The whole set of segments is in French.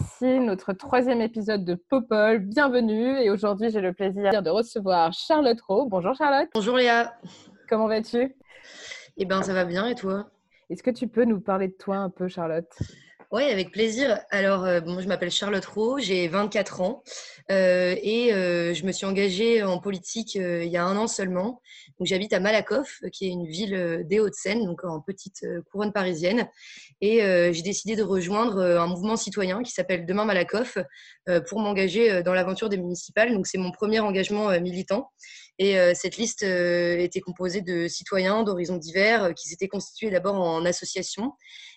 voici notre troisième épisode de Popol, bienvenue et aujourd'hui j'ai le plaisir de recevoir Charlotte Rowe. Bonjour Charlotte, Bonjour Léa. comment vas-tu? Eh ben ça va bien et toi? Est-ce que tu peux nous parler de toi un peu Charlotte? Oui, avec plaisir. Alors, euh, bon, je m'appelle Charlotte Rowe, j'ai 24 ans euh, et euh, je me suis engagée en politique il y a un an seulement. Donc, j'habite à Malakoff, qui est une ville des Hauts-de-Seine, donc en petite couronne parisienne. Et euh, j'ai décidé de rejoindre euh, un mouvement citoyen qui s'appelle Demain Malakoff euh, pour m'engager dans l'aventure des municipales. Donc, c'est mon premier engagement militant. Et cette liste était composée de citoyens d'horizons divers qui s'étaient constitués d'abord en association.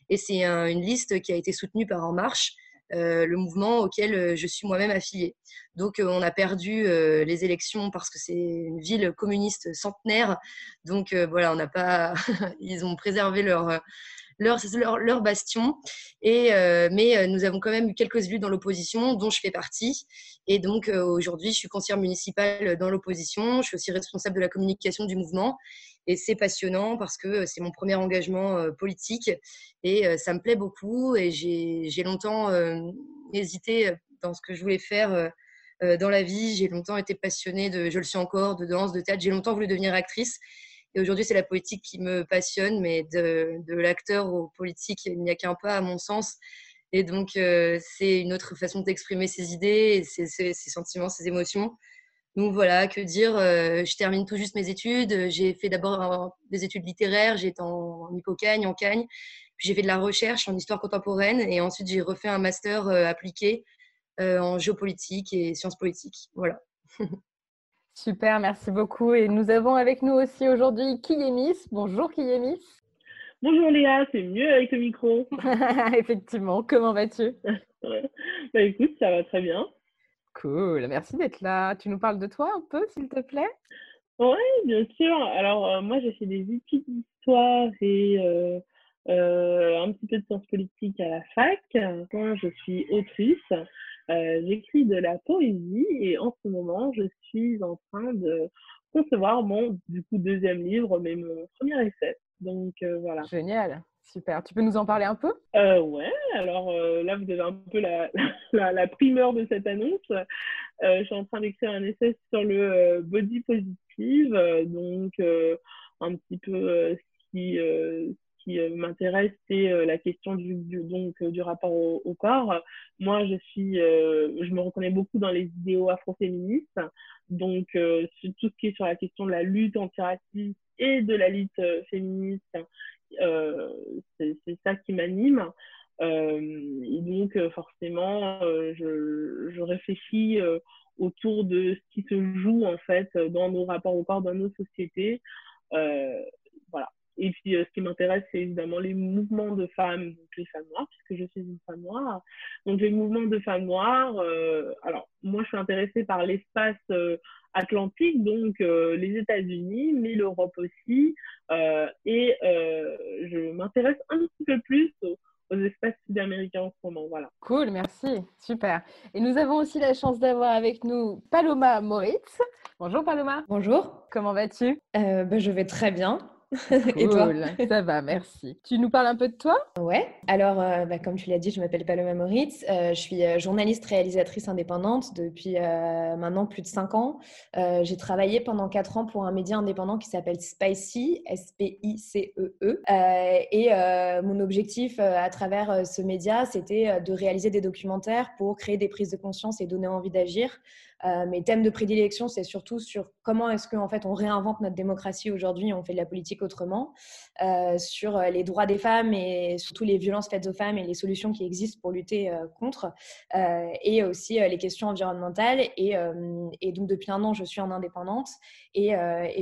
Et c'est un- une liste qui a été soutenue par En Marche, le mouvement auquel je suis moi-même affiliée. Donc on a perdu les élections parce que c'est une ville communiste centenaire. Donc voilà, on n'a pas, ils ont préservé leur leur, leur, bastion. Et, euh, mais euh, nous avons quand même eu quelques élus dans l'opposition, dont je fais partie. Et donc euh, aujourd'hui, je suis conseillère municipale dans l'opposition. Je suis aussi responsable de la communication du mouvement. Et c'est passionnant parce que c'est mon premier engagement politique et ça me plaît beaucoup. Et j'ai longtemps hésité dans ce que je voulais faire dans la vie. J'ai longtemps été passionnée de, je le suis encore, de danse, de théâtre. J'ai longtemps voulu devenir actrice. Et aujourd'hui, c'est la politique qui me passionne, mais de, l'acteur au politique, il n'y a qu'un pas à mon sens. Et donc, euh, c'est une autre façon d'exprimer ses idées, ses, sentiments, ses émotions. Donc voilà, que dire, euh, je termine tout juste mes études. J'ai fait d'abord des études littéraires, j'ai été en, en Hippocagne, en Cagne. Puis j'ai fait de la recherche en histoire contemporaine et ensuite j'ai refait un master euh, appliqué en géopolitique et sciences politiques. Voilà. Super, merci beaucoup. Et nous avons avec nous aussi aujourd'hui Kiyemis. Bonjour Kiyemis. Bonjour Léa, c'est mieux avec le micro. Effectivement, comment vas-tu? Bah écoute, ça va très bien. Cool, merci d'être là. Tu nous parles de toi un peu, s'il te plaît? Oui, bien sûr. Alors euh, moi j'ai fait des études d'histoire et euh, euh, un petit peu de sciences politiques à la fac. Moi je suis autrice, Euh, j'écris de la poésie et en ce moment je suis en train de concevoir mon du coup deuxième livre, mais mon premier essai. Donc euh, voilà. Génial, super. Tu peux nous en parler un peu? Euh, ouais, alors euh, là, vous avez un peu la, la, la primeur de cette annonce. Euh, je suis en train d'écrire un essai sur le body positive, donc un petit peu ce qui, qui euh, m'intéresse, c'est euh, la question du, donc, euh, du rapport au, corps. Moi, je suis, je me reconnais beaucoup dans les idéaux afroféministes, donc tout ce qui est sur la question de la lutte antiraciste et de la lutte féministe c'est ça qui m'anime. Et donc, forcément, je, réfléchis autour de ce qui se joue, en fait, dans nos rapports au corps, dans nos sociétés. Et puis, euh, ce qui m'intéresse, c'est évidemment les mouvements de femmes, donc les femmes noires, puisque je suis une femme noire. Donc, les mouvements de femmes noires, euh, alors, moi, je suis intéressée par l'espace euh, atlantique, donc euh, les États-Unis, mais l'Europe aussi. Euh, et euh, je m'intéresse un petit peu plus aux, aux espaces sud-américains en ce moment. Voilà. Cool, merci, super. Et nous avons aussi la chance d'avoir avec nous Paloma Moritz. Bonjour Paloma, Bonjour, comment vas-tu? Euh, bah, je vais très bien. Et toi? Cool, ça va, merci. Tu nous parles un peu de toi? Ouais, alors euh, bah, comme tu l'as dit, je m'appelle Paloma Moritz, Euh, je suis euh, journaliste réalisatrice indépendante depuis maintenant plus de 5 ans. J'ai travaillé pendant 4 ans pour un média indépendant qui s'appelle Spicy, S-P-I-C-E-E. Euh, et euh, mon objectif à travers ce média, c'était de réaliser des documentaires pour créer des prises de conscience et donner envie d'agir mes thèmes de prédilection, c'est surtout sur comment est-ce qu'en fait on réinvente notre démocratie aujourd'hui, on fait de la politique autrement, sur les droits des femmes et surtout les violences faites aux femmes et les solutions qui existent pour lutter contre, et aussi les questions environnementales. Et, donc depuis un an, je suis en indépendante et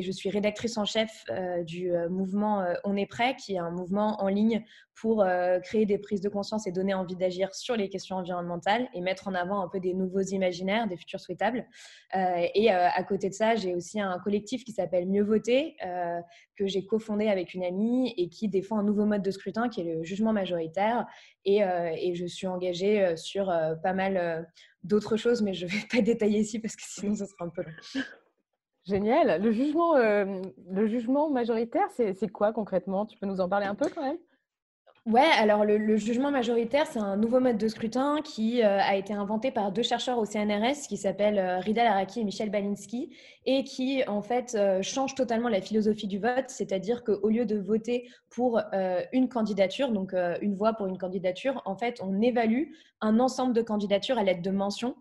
je suis rédactrice en chef du mouvement On est prêt, qui est un mouvement en ligne pour euh, créer des prises de conscience et donner envie d'agir sur les questions environnementales et mettre en avant un peu des nouveaux imaginaires, des futurs souhaitables. Euh, et euh, à côté de ça, j'ai aussi un collectif qui s'appelle Mieux voter, que j'ai cofondé avec une amie et qui défend un nouveau mode de scrutin qui est le jugement majoritaire. Et, je suis engagée sur pas mal d'autres choses, mais je ne vais pas détailler ici parce que sinon ce sera un peu long. Génial. Le jugement, le jugement majoritaire, c'est quoi concrètement? Tu peux nous en parler un peu quand même? Ouais, alors le, jugement majoritaire, c'est un nouveau mode de scrutin qui euh, a été inventé par deux chercheurs au CNRS qui s'appellent euh, Rida Laraki et Michel Balinski et qui en fait euh, change totalement la philosophie du vote, c'est-à-dire qu'au lieu de voter pour une candidature, donc une voix pour une candidature, en fait on évalue un ensemble de candidatures à l'aide de mentions,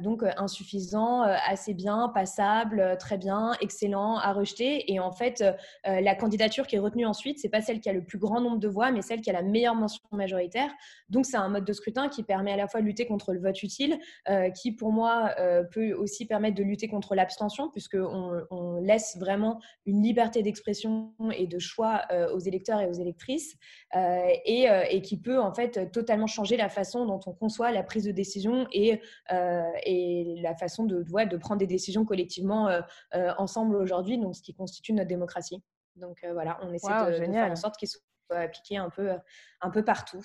donc insuffisant, assez bien, passable, très bien, excellent, à rejeter et en fait la candidature qui est retenue ensuite, c'est pas celle qui a le plus grand nombre de voix, mais celle qui a la meilleure mention majoritaire. Donc, c'est un mode de scrutin qui permet à la fois de lutter contre le vote utile, euh, qui pour moi euh, peut aussi permettre de lutter contre l'abstention, puisqu'on on laisse vraiment une liberté d'expression et de choix euh, aux électeurs et aux électrices, et, et, qui peut en fait totalement changer la façon dont on conçoit la prise de décision et, et la façon de, de prendre des décisions collectivement ensemble aujourd'hui, donc ce qui constitue notre démocratie. Donc voilà, on essaie de, de, faire en sorte qu'ils soient appliquer un peu, un peu partout.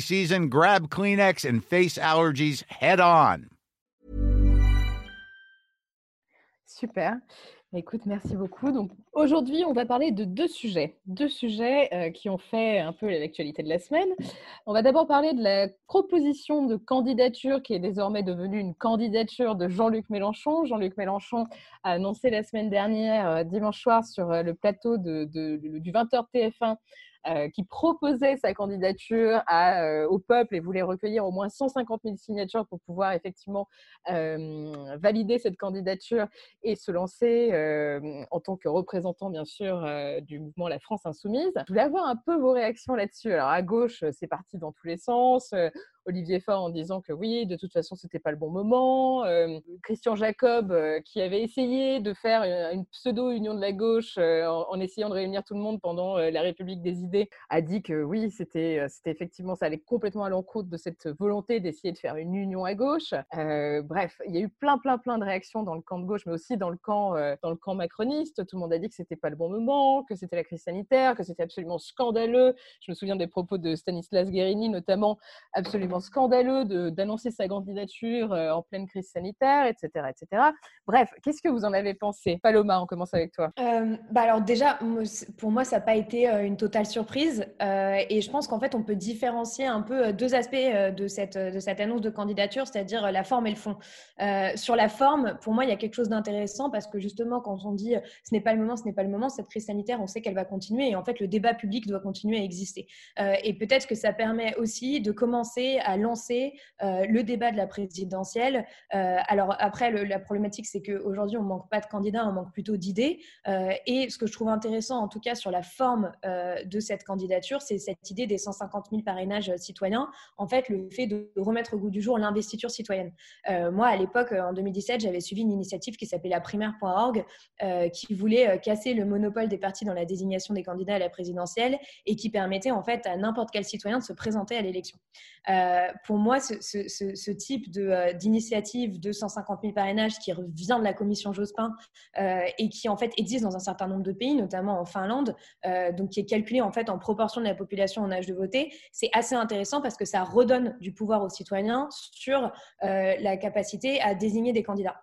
season, grab Kleenex and face allergies head on. Super. Écoute, merci beaucoup. Donc aujourd'hui, on va parler de deux sujets, deux sujets euh, qui ont fait un peu l'actualité de la semaine. On va d'abord parler de la proposition de candidature qui est désormais devenue une candidature de Jean-Luc Mélenchon. Jean-Luc Mélenchon a annoncé la semaine dernière, euh, dimanche soir, sur euh, le plateau de, du 20h TF1 euh, qui proposait sa candidature euh, au peuple et voulait recueillir au moins 150 000 signatures pour pouvoir effectivement euh, valider cette candidature et se lancer en tant que représentant, bien sûr, du mouvement La France Insoumise. Je voulais avoir un peu vos réactions là-dessus. Alors, à gauche, c'est parti dans tous les sens. Olivier Faure en disant que oui, de toute façon, c'était pas le bon moment. Euh, Christian Jacob, euh, qui avait essayé de faire une, pseudo-union de la gauche euh, en, essayant de réunir tout le monde pendant la République des idées, a dit que oui, c'était effectivement, ça allait complètement à l'encontre de cette volonté d'essayer de faire une union à gauche. bref, il y a eu plein, plein, plein de réactions dans le camp de gauche, mais aussi dans le camp, dans le camp macroniste. Tout le monde a dit que c'était pas le bon moment, que c'était la crise sanitaire, que c'était absolument scandaleux. Je me souviens des propos de Stanislas Guérini, notamment absolument scandaleux d'annoncer sa candidature euh, en pleine crise sanitaire, etc. etc. Bref, qu'est-ce que vous en avez pensé? Paloma, on commence avec toi. Euh, bah alors déjà, pour moi, ça n'a pas été euh, une totale surprise. et je pense qu'en fait, on peut différencier un peu deux aspects de cette, de cette annonce de candidature, c'est-à-dire la forme et le fond. sur la forme, pour moi, il y a quelque chose d'intéressant parce que justement, quand on dit ce n'est pas le moment, ce n'est pas le moment, cette crise sanitaire, on sait qu'elle va continuer. Et en fait, le débat public doit continuer à exister. et peut-être que ça permet aussi de commencer à lancer euh, le débat de la présidentielle. Euh, alors après, la problématique, c'est qu'aujourd'hui, on ne manque pas de candidats, on manque plutôt d'idées. Euh, et ce que je trouve intéressant, en tout cas sur la forme de cette candidature, c'est cette idée des 150 000 parrainages citoyens. En fait, le fait de remettre au goût du jour l'investiture citoyenne. moi, à l'époque, en 2017, j'avais suivi une initiative qui s'appelait la primaire.org, qui voulait casser le monopole des partis dans la désignation des candidats à la présidentielle et qui permettait en fait à n'importe quel citoyen de se présenter à l'élection. Pour moi, ce, type d'initiative de, 150 000 parrainages qui vient de la commission Jospin et qui en fait existe dans un certain nombre de pays, notamment en Finlande, donc qui est calculé en fait en proportion de la population en âge de voter, c'est assez intéressant parce que ça redonne du pouvoir aux citoyens sur la capacité à désigner des candidats.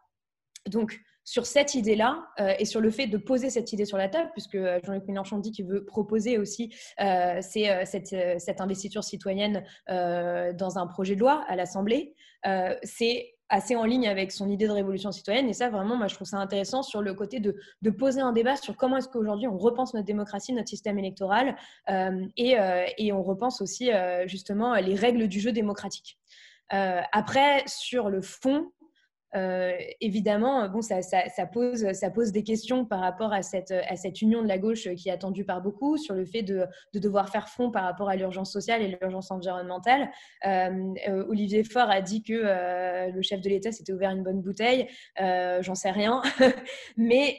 Donc, sur cette idée-là euh, et sur le fait de poser cette idée sur la table, puisque euh, Jean-Luc Mélenchon dit qu'il veut proposer aussi euh, cette, investiture citoyenne dans un projet de loi à l'Assemblée, c'est assez en ligne avec son idée de révolution citoyenne. Et ça, vraiment, moi, je trouve ça intéressant sur le côté de, poser un débat sur comment est-ce qu'aujourd'hui on repense notre démocratie, notre système électoral, et, et, on repense aussi justement les règles du jeu démocratique. après, sur le fond, euh, évidemment, bon, ça, pose, des questions par rapport à cette, cette union de la gauche qui est attendue par beaucoup, sur le fait de, devoir faire front par rapport à l'urgence sociale et l'urgence environnementale. Euh, euh, Olivier Faure a dit que le chef de l'État s'était ouvert une bonne bouteille. J'en sais rien. Mais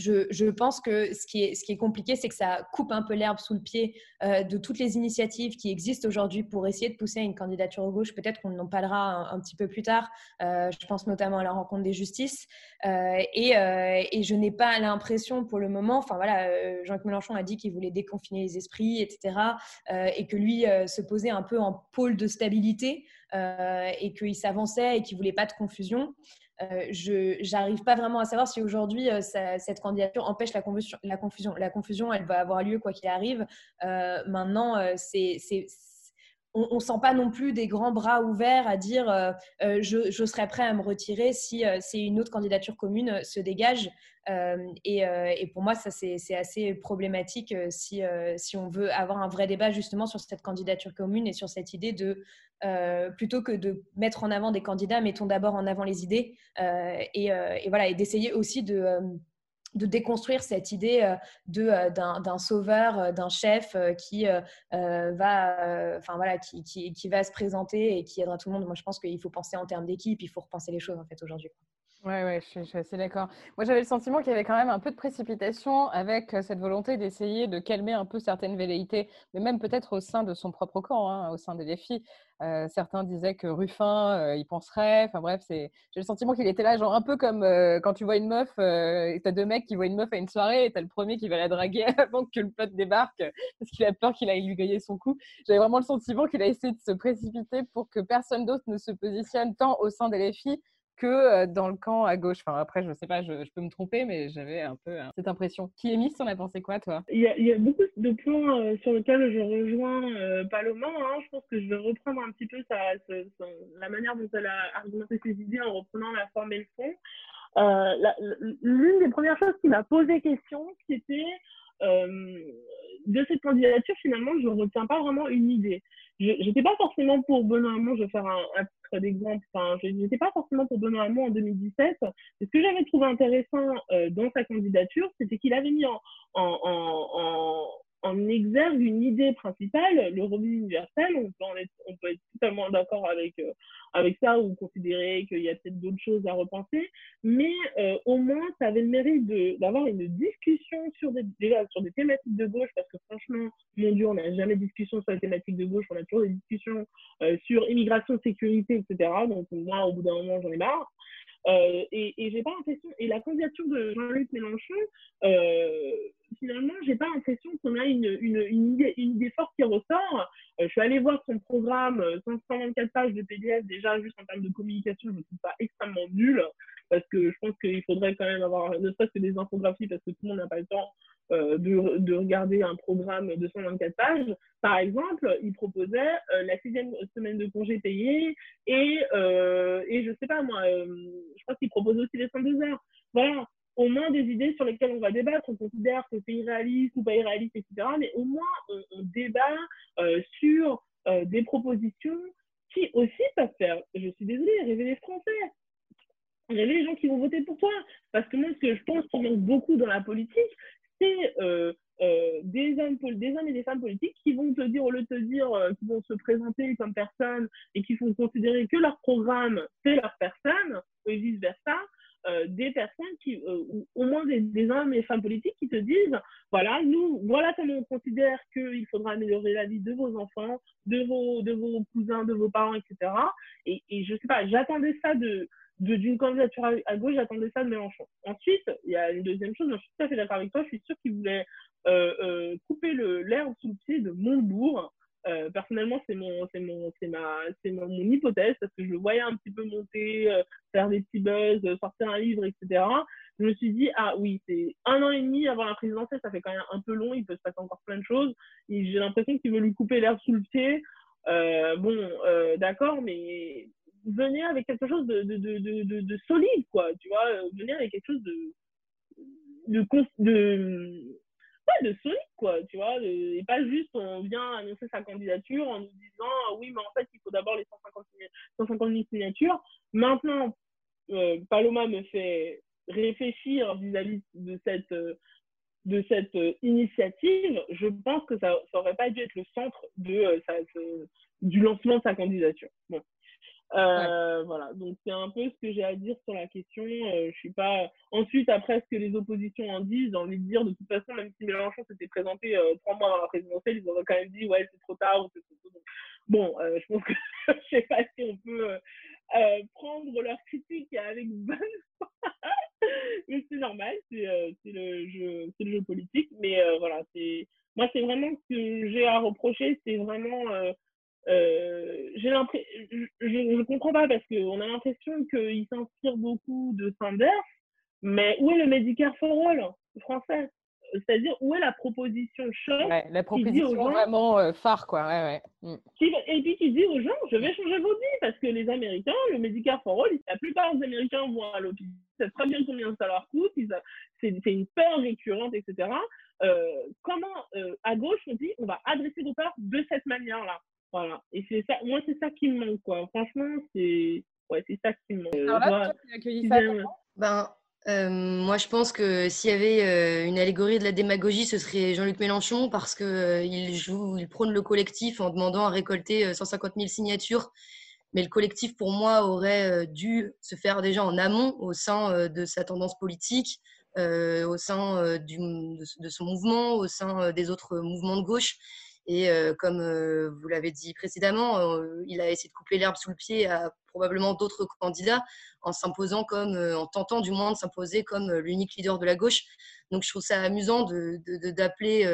je, pense que ce qui est, compliqué, c'est que ça coupe un peu l'herbe sous le pied euh, de toutes les initiatives qui existent aujourd'hui pour essayer de pousser une candidature au gauche. Peut-être qu'on en parlera un, petit peu plus tard. Euh, je pense notamment à la rencontre des justices. Euh, et, je n'ai pas l'impression pour le moment, enfin voilà, Jean-Luc Mélenchon a dit qu'il voulait déconfiner les esprits, etc. et que lui se posait un peu en pôle de stabilité. et qu'il s'avançait et qu'il voulait pas de confusion. Euh, je n'arrive pas vraiment à savoir si aujourd'hui euh, cette candidature empêche la, confusion. la confusion. La confusion, elle va avoir lieu quoi qu'il arrive. Euh, maintenant, c'est on ne sent pas non plus des grands bras ouverts à dire je, je, serais prêt à me retirer si, c'est une autre candidature commune se dégage. Et, pour moi, ça c'est assez problématique si, si on veut avoir un vrai débat justement sur cette candidature commune et sur cette idée de euh, plutôt que de mettre en avant des candidats, mettons d'abord en avant les idées euh, et, euh, et, voilà, et d'essayer aussi de, de, déconstruire cette idée de, d'un, sauveur, d'un chef qui, va, enfin, voilà, qui, qui, qui, va se présenter et qui aidera tout le monde. Moi, je pense qu'il faut penser en termes d'équipe, il faut repenser les choses en fait aujourd'hui. Oui, ouais, je, suis assez d'accord. Moi, j'avais le sentiment qu'il y avait quand même un peu de précipitation avec cette volonté d'essayer de calmer un peu certaines velléités, mais même peut-être au sein de son propre camp, hein, au sein des défis. Certains disaient que Ruffin, euh, il penserait. Enfin bref, j'ai le sentiment qu'il était là, genre un peu comme quand tu vois une meuf, tu as deux mecs qui voient une meuf à une soirée et tu as le premier qui va la draguer avant que le pote débarque parce qu'il a peur qu'il aille lui griller son coup. J'avais vraiment le sentiment qu'il a essayé de se précipiter pour que personne d'autre ne se positionne tant au sein des défis que dans le camp à gauche. Enfin, après, je ne sais pas, je, peux me tromper, mais j'avais un peu hein, cette impression. Qui est mis, en a pensé quoi, toi? Il y, a, beaucoup de points sur lesquels je rejoins Paloma. Hein. Je pense que je vais reprendre un petit peu la manière dont elle a argumenté ses idées en reprenant la forme et le fond. L'une des premières choses qui m'a posé question, c'était de cette candidature, finalement, je ne retiens pas vraiment une idée. Je n'étais pas forcément pour Benoît Hamon, je vais faire un, un titre d'exemple, enfin, je n'étais pas forcément pour Benoît Hamon en 2017. ce que j'avais trouvé intéressant euh, dans sa candidature, c'était qu'il avait mis en, en, en, en exergue une idée principale, le revenu universel. On peut, être, on peut être totalement d'accord avec, euh, avec ça ou considérer qu'il y a peut-être d'autres choses à repenser, mais euh, au moins, ça avait le mérite d'avoir une discussion sur des, déjà sur des thématiques de gauche, parce que franchement, on n'a jamais de discussion sur les thématiques de gauche, on a toujours des discussions euh, sur immigration, sécurité, etc. Donc moi, au bout d'un moment, j'en ai marre. Euh, et, j'ai pas l'impression, et la candidature de Jean-Luc Mélenchon, euh, finalement, j'ai pas l'impression qu'on a une, une, une, idée, forte qui ressort. Euh, je suis allée voir son programme, 124 pages de PDF, déjà juste en termes de communication, je ne trouve pas extrêmement nul, parce que je pense qu'il faudrait quand même avoir ne serait-ce que des infographies, parce que tout le monde n'a pas le temps euh, de, de, regarder un programme de 124 pages. Par exemple, il proposait euh, la sixième semaine de congé payé et, euh, et je sais pas moi, je crois qu'il propose aussi les 102 heures. Voilà, au moins des idées sur lesquelles on va débattre. On considère que c'est irréaliste ou pas irréaliste, etc. Mais au moins, on, débat sur des propositions qui aussi peuvent faire, je suis désolée, rêver les Français rêver les gens qui vont voter pour toi. Parce que moi, ce que je pense qui manque beaucoup dans la politique, c'est euh, euh, des, hommes, et des femmes politiques qui vont te dire, au lieu de te dire, euh, qui vont se présenter comme personne et qui vont considérer que leur programme, c'est leur personne, et vice-versa, des personnes qui, au moins des, des, hommes et femmes politiques qui te disent, voilà, nous, voilà comment on considère qu'il faudra améliorer la vie de vos enfants, de vos, de vos cousins, de vos parents, etc. Et, et je sais pas, j'attendais ça de, d'une candidature à, gauche, j'attendais ça de Mélenchon. Ensuite, il y a une deuxième chose, je suis tout à fait d'accord avec toi, je suis sûre qu'il voulait euh, euh, couper l'herbe sous le pied de Montebourg. Euh, personnellement, c'est mon, c'est mon, c'est ma, c'est mon, hypothèse parce que je le voyais un petit peu monter, euh, faire des petits buzz, sortir un livre, etc. Je me suis dit ah oui, c'est un an et demi avant la présidentielle, ça fait quand même un peu long, il peut se passer encore plein de choses. J'ai l'impression qu'il veut lui couper l'herbe sous le pied. bon, d'accord, mais venir avec quelque chose de, de, de, de, solide, quoi, tu vois, venir avec quelque chose de, de, de, de solide, quoi, tu vois, et pas juste on vient annoncer sa candidature en nous disant ah oui, mais en fait, il faut d'abord les 150, 150 000 signatures. Maintenant, euh, Paloma me fait réfléchir vis-à-vis de cette, de cette initiative. Je pense que ça n'aurait pas dû être le centre de, euh, du lancement de sa candidature. Bon. Euh, voilà, donc c'est un peu ce que j'ai à dire sur la question. Euh, je suis pas. Ensuite, après ce que les oppositions en disent, j'ai envie de dire de toute façon, même si Mélenchon s'était présenté euh, trois mois avant la présidentielle, ils auraient quand même dit ouais c'est trop tard ou c'est trop tôt. Bon, je pense que je sais pas si on peut prendre leur critique avec bonne foi, mais c'est normal, c'est le jeu, c'est le jeu politique. Mais voilà, c'est moi c'est vraiment ce que j'ai à reprocher, c'est vraiment euh, j'ai l'impression, je ne comprends pas parce qu'on a l'impression qu'il s'inspire beaucoup de Sanders, mais où est le Medicare for All français? C'est-à-dire, où est la proposition choc La proposition vraiment euh, phare, quoi. Ouais, ouais. Mm. et puis qui dit aux gens, je vais changer vos vies parce que les Américains, le Medicare for All, la plupart des Américains vont à l'hôpital, ils savent très bien combien ça leur coûte, c'est une peur récurrente, etc. Euh, comment, à gauche, on dit, on va adresser nos peurs de cette manière-là? Voilà. Et c'est ça, moi, c'est ça qui me manque, quoi. Franchement, c'est ouais, c'est ça qui me manque. Alors là, tu ça ben, euh, moi, je pense que s'il y avait euh, une allégorie de la démagogie, ce serait Jean-Luc Mélenchon parce qu'il euh, il joue, il prône le collectif en demandant à récolter 150 000 signatures. Mais le collectif, pour moi, aurait dû se faire déjà en amont au sein de sa tendance politique, au sein du, de, son mouvement, au sein des autres mouvements de gauche. Et comme vous l'avez dit précédemment, il a essayé de couper l'herbe sous le pied à probablement d'autres candidats en s'imposant comme, en tentant du moins de s'imposer comme l'unique leader de la gauche. Donc je trouve ça amusant d'appeler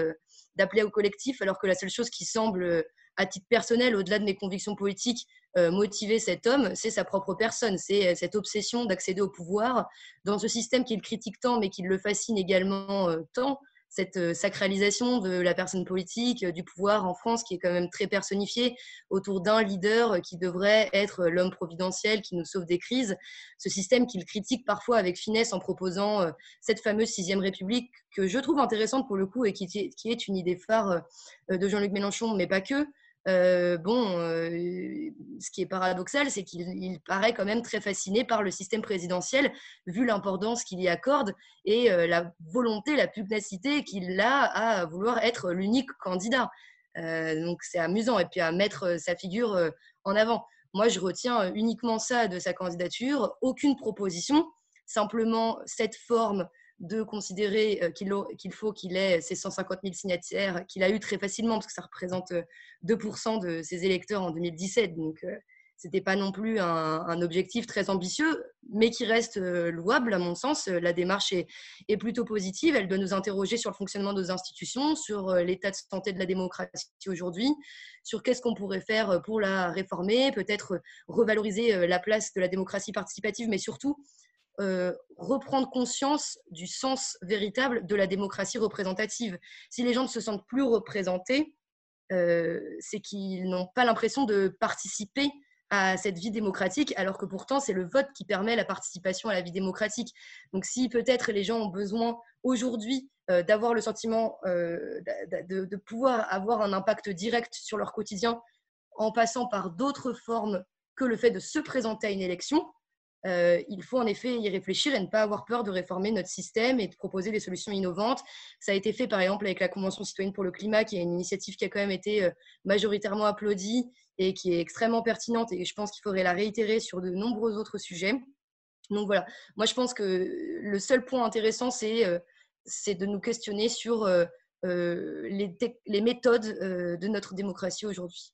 au collectif alors que la seule chose qui semble à titre personnel, au-delà de mes convictions politiques, motiver cet homme, c'est sa propre personne, c'est cette obsession d'accéder au pouvoir dans ce système qu'il critique tant, mais qui le fascine également tant cette euh, sacralisation de la personne politique, euh, du pouvoir en France, qui est quand même très personnifié autour d'un leader euh, qui devrait être l'homme providentiel qui nous sauve des crises. Ce système qu'il critique parfois avec finesse en proposant cette fameuse sixième République que je trouve intéressante pour le coup et qui est une idée phare de Jean-Luc Mélenchon, mais pas que. Euh, bon, euh, ce qui est paradoxal, c'est qu'il paraît quand même très fasciné par le système présidentiel, vu l'importance qu'il y accorde et euh, la volonté, la pugnacité qu'il a à vouloir être l'unique candidat. donc c'est amusant, et puis à mettre sa figure en avant. Moi, je retiens uniquement ça de sa candidature, aucune proposition, simplement cette forme de considérer euh, qu'il faut qu'il ait ces 150 000 signataires qu'il a eu très facilement, parce que ça représente 2% euh, de ses électeurs en 2017. Donc, euh, ce n'était pas non plus un, objectif très ambitieux, mais qui reste louable à mon sens. La démarche est, est, plutôt positive. Elle doit nous interroger sur le fonctionnement de nos institutions, sur l'état de santé de la démocratie aujourd'hui, sur qu'est-ce qu'on pourrait faire pour la réformer, peut-être revaloriser la place de la démocratie participative, mais surtout euh, reprendre conscience du sens véritable de la démocratie représentative. Si les gens ne se sentent plus représentés, euh, c'est qu'ils n'ont pas l'impression de participer à cette vie démocratique, alors que pourtant c'est le vote qui permet la participation à la vie démocratique. Donc si peut-être les gens ont besoin aujourd'hui euh, d'avoir le sentiment de, de, pouvoir avoir un impact direct sur leur quotidien en passant par d'autres formes que le fait de se présenter à une élection, euh, il faut en effet y réfléchir et ne pas avoir peur de réformer notre système et de proposer des solutions innovantes. Ça a été fait par exemple avec la Convention citoyenne pour le climat, qui est une initiative qui a quand même été euh, majoritairement applaudie et qui est extrêmement pertinente et je pense qu'il faudrait la réitérer sur de nombreux autres sujets. Donc voilà, moi je pense que le seul point intéressant, c'est c'est de nous questionner sur les, méthodes de notre démocratie aujourd'hui.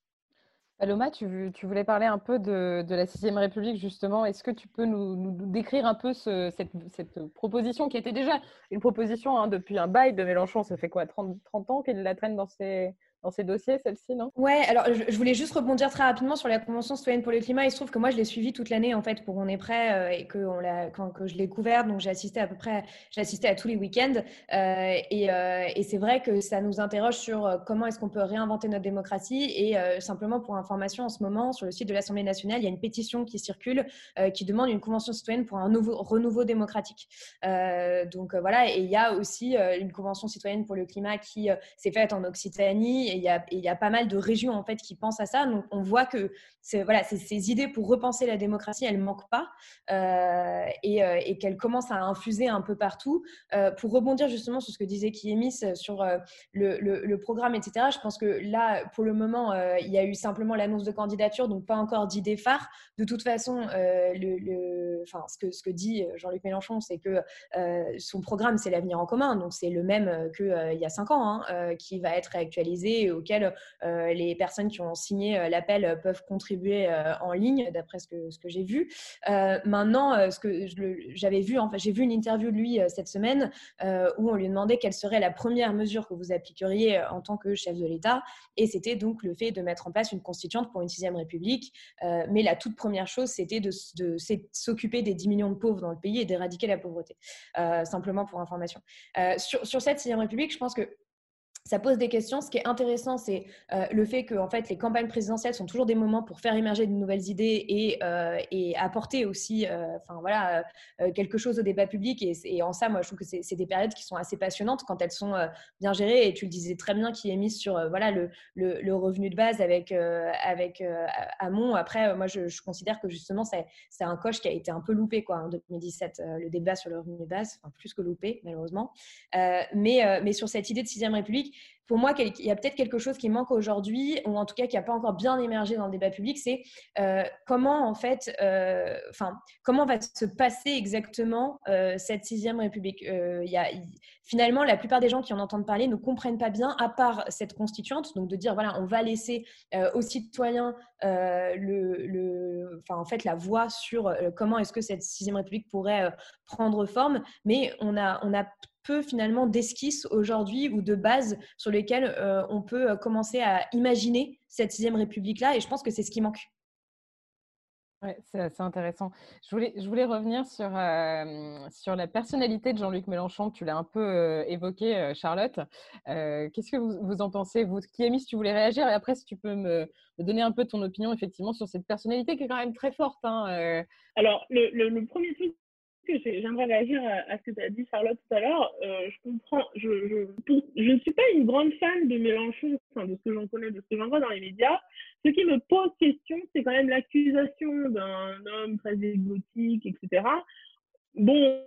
Paloma, tu, voulais parler un peu de, la Sixième République, justement. Est-ce que tu peux nous, décrire un peu ce, cette, proposition qui était déjà une proposition hein, depuis un bail de Mélenchon Ça fait quoi 30, 30 ans qu'elle la traîne dans ses, dans ces dossiers, celle-ci, non? Ouais, alors je, voulais juste rebondir très rapidement sur la Convention citoyenne pour le climat. Il se trouve que moi, je l'ai suivie toute l'année, en fait, pour On est prêt, euh, et que, quand, je l'ai couverte. Donc, j'ai assisté à peu près, j'ai assisté à tous les week-ends. Euh, et, euh, et, c'est vrai que ça nous interroge sur comment est-ce qu'on peut réinventer notre démocratie. Et simplement, pour information, en ce moment, sur le site de l'Assemblée nationale, il y a une pétition qui circule qui demande une Convention citoyenne pour un nouveau, renouveau démocratique. donc, voilà. Et il y a aussi une Convention citoyenne pour le climat qui s'est faite en Occitanie et il y, a, pas mal de régions en fait qui pensent à ça. Donc on voit que voilà, ces idées pour repenser la démocratie, elles manquent pas euh, et, euh, et qu'elles commencent à infuser un peu partout. Euh, pour rebondir justement sur ce que disait Kiemis sur le, programme, etc. Je pense que là, pour le moment, il y a eu simplement l'annonce de candidature, donc pas encore d'idées phares. De toute façon, enfin, ce, que, dit Jean-Luc Mélenchon, c'est que son programme, c'est l'avenir en commun, donc c'est le même qu'il y a cinq ans, hein, qui va être réactualisé auquel euh, les personnes qui ont signé euh, l'appel peuvent contribuer euh, en ligne, d'après ce que, j'ai vu. maintenant, ce que j'avais vu, enfin, j'ai vu une interview de lui cette semaine où on lui demandait quelle serait la première mesure que vous appliqueriez en tant que chef de l'État. Et c'était donc le fait de mettre en place une constituante pour une sixième république. mais la toute première chose, c'était de, de s'occuper des 10 millions de pauvres dans le pays et d'éradiquer la pauvreté. simplement pour information. sur, sur cette sixième république, je pense que ça pose des questions. Ce qui est intéressant, c'est euh, le fait que fait, les campagnes présidentielles sont toujours des moments pour faire émerger de nouvelles idées et, euh, apporter aussi euh, enfin, voilà, quelque chose au débat public. Et, en ça, moi, je trouve que c'est des périodes qui sont assez passionnantes quand elles sont bien gérées. Et tu le disais très bien, qui est mise sur voilà, le, revenu de base avec, avec. Après, moi, je, considère que justement, c'est un coche qui a été un peu loupé quoi, en 2017, le débat sur le revenu de base, plus que loupé, malheureusement. mais, mais sur cette idée de sixième république, pour moi, il y a peut-être quelque chose qui manque aujourd'hui, ou en tout cas qui n'a pas encore bien émergé dans le débat public, c'est euh, comment en fait, euh, comment va se passer exactement euh, cette sixième République? Il y a, finalement, la plupart des gens qui en entendent parler ne comprennent pas bien, à part cette constituante, donc de dire voilà, on va laisser aux citoyens le, en fait, la voix sur comment est-ce que cette sixième République pourrait prendre forme, mais on a, on a peu finalement d'esquisses aujourd'hui ou de bases sur lesquelles euh, on peut euh, commencer à imaginer cette sixième république-là. Et je pense que c'est ce qui manque. Ouais, c'est assez intéressant. Je voulais, je voulais revenir sur, euh, sur la personnalité de Jean-Luc Mélenchon. Tu l'as un peu évoqué, Charlotte. Qu'est-ce que vous, vous, en pensez Vous, qui mis si tu voulais réagir, et après, si tu peux me, donner un peu ton opinion, effectivement, sur cette personnalité qui est quand même très forte. Hein, Alors, le, le, premier truc j'aimerais réagir à, ce que tu as dit, Charlotte, tout à l'heure. Euh, je comprends, je, ne suis pas une grande fan de Mélenchon, enfin, de ce que j'en connais, de ce que j'en vois dans les médias. Ce qui me pose question, c'est quand même l'accusation d'un homme très égotique, etc. Bon,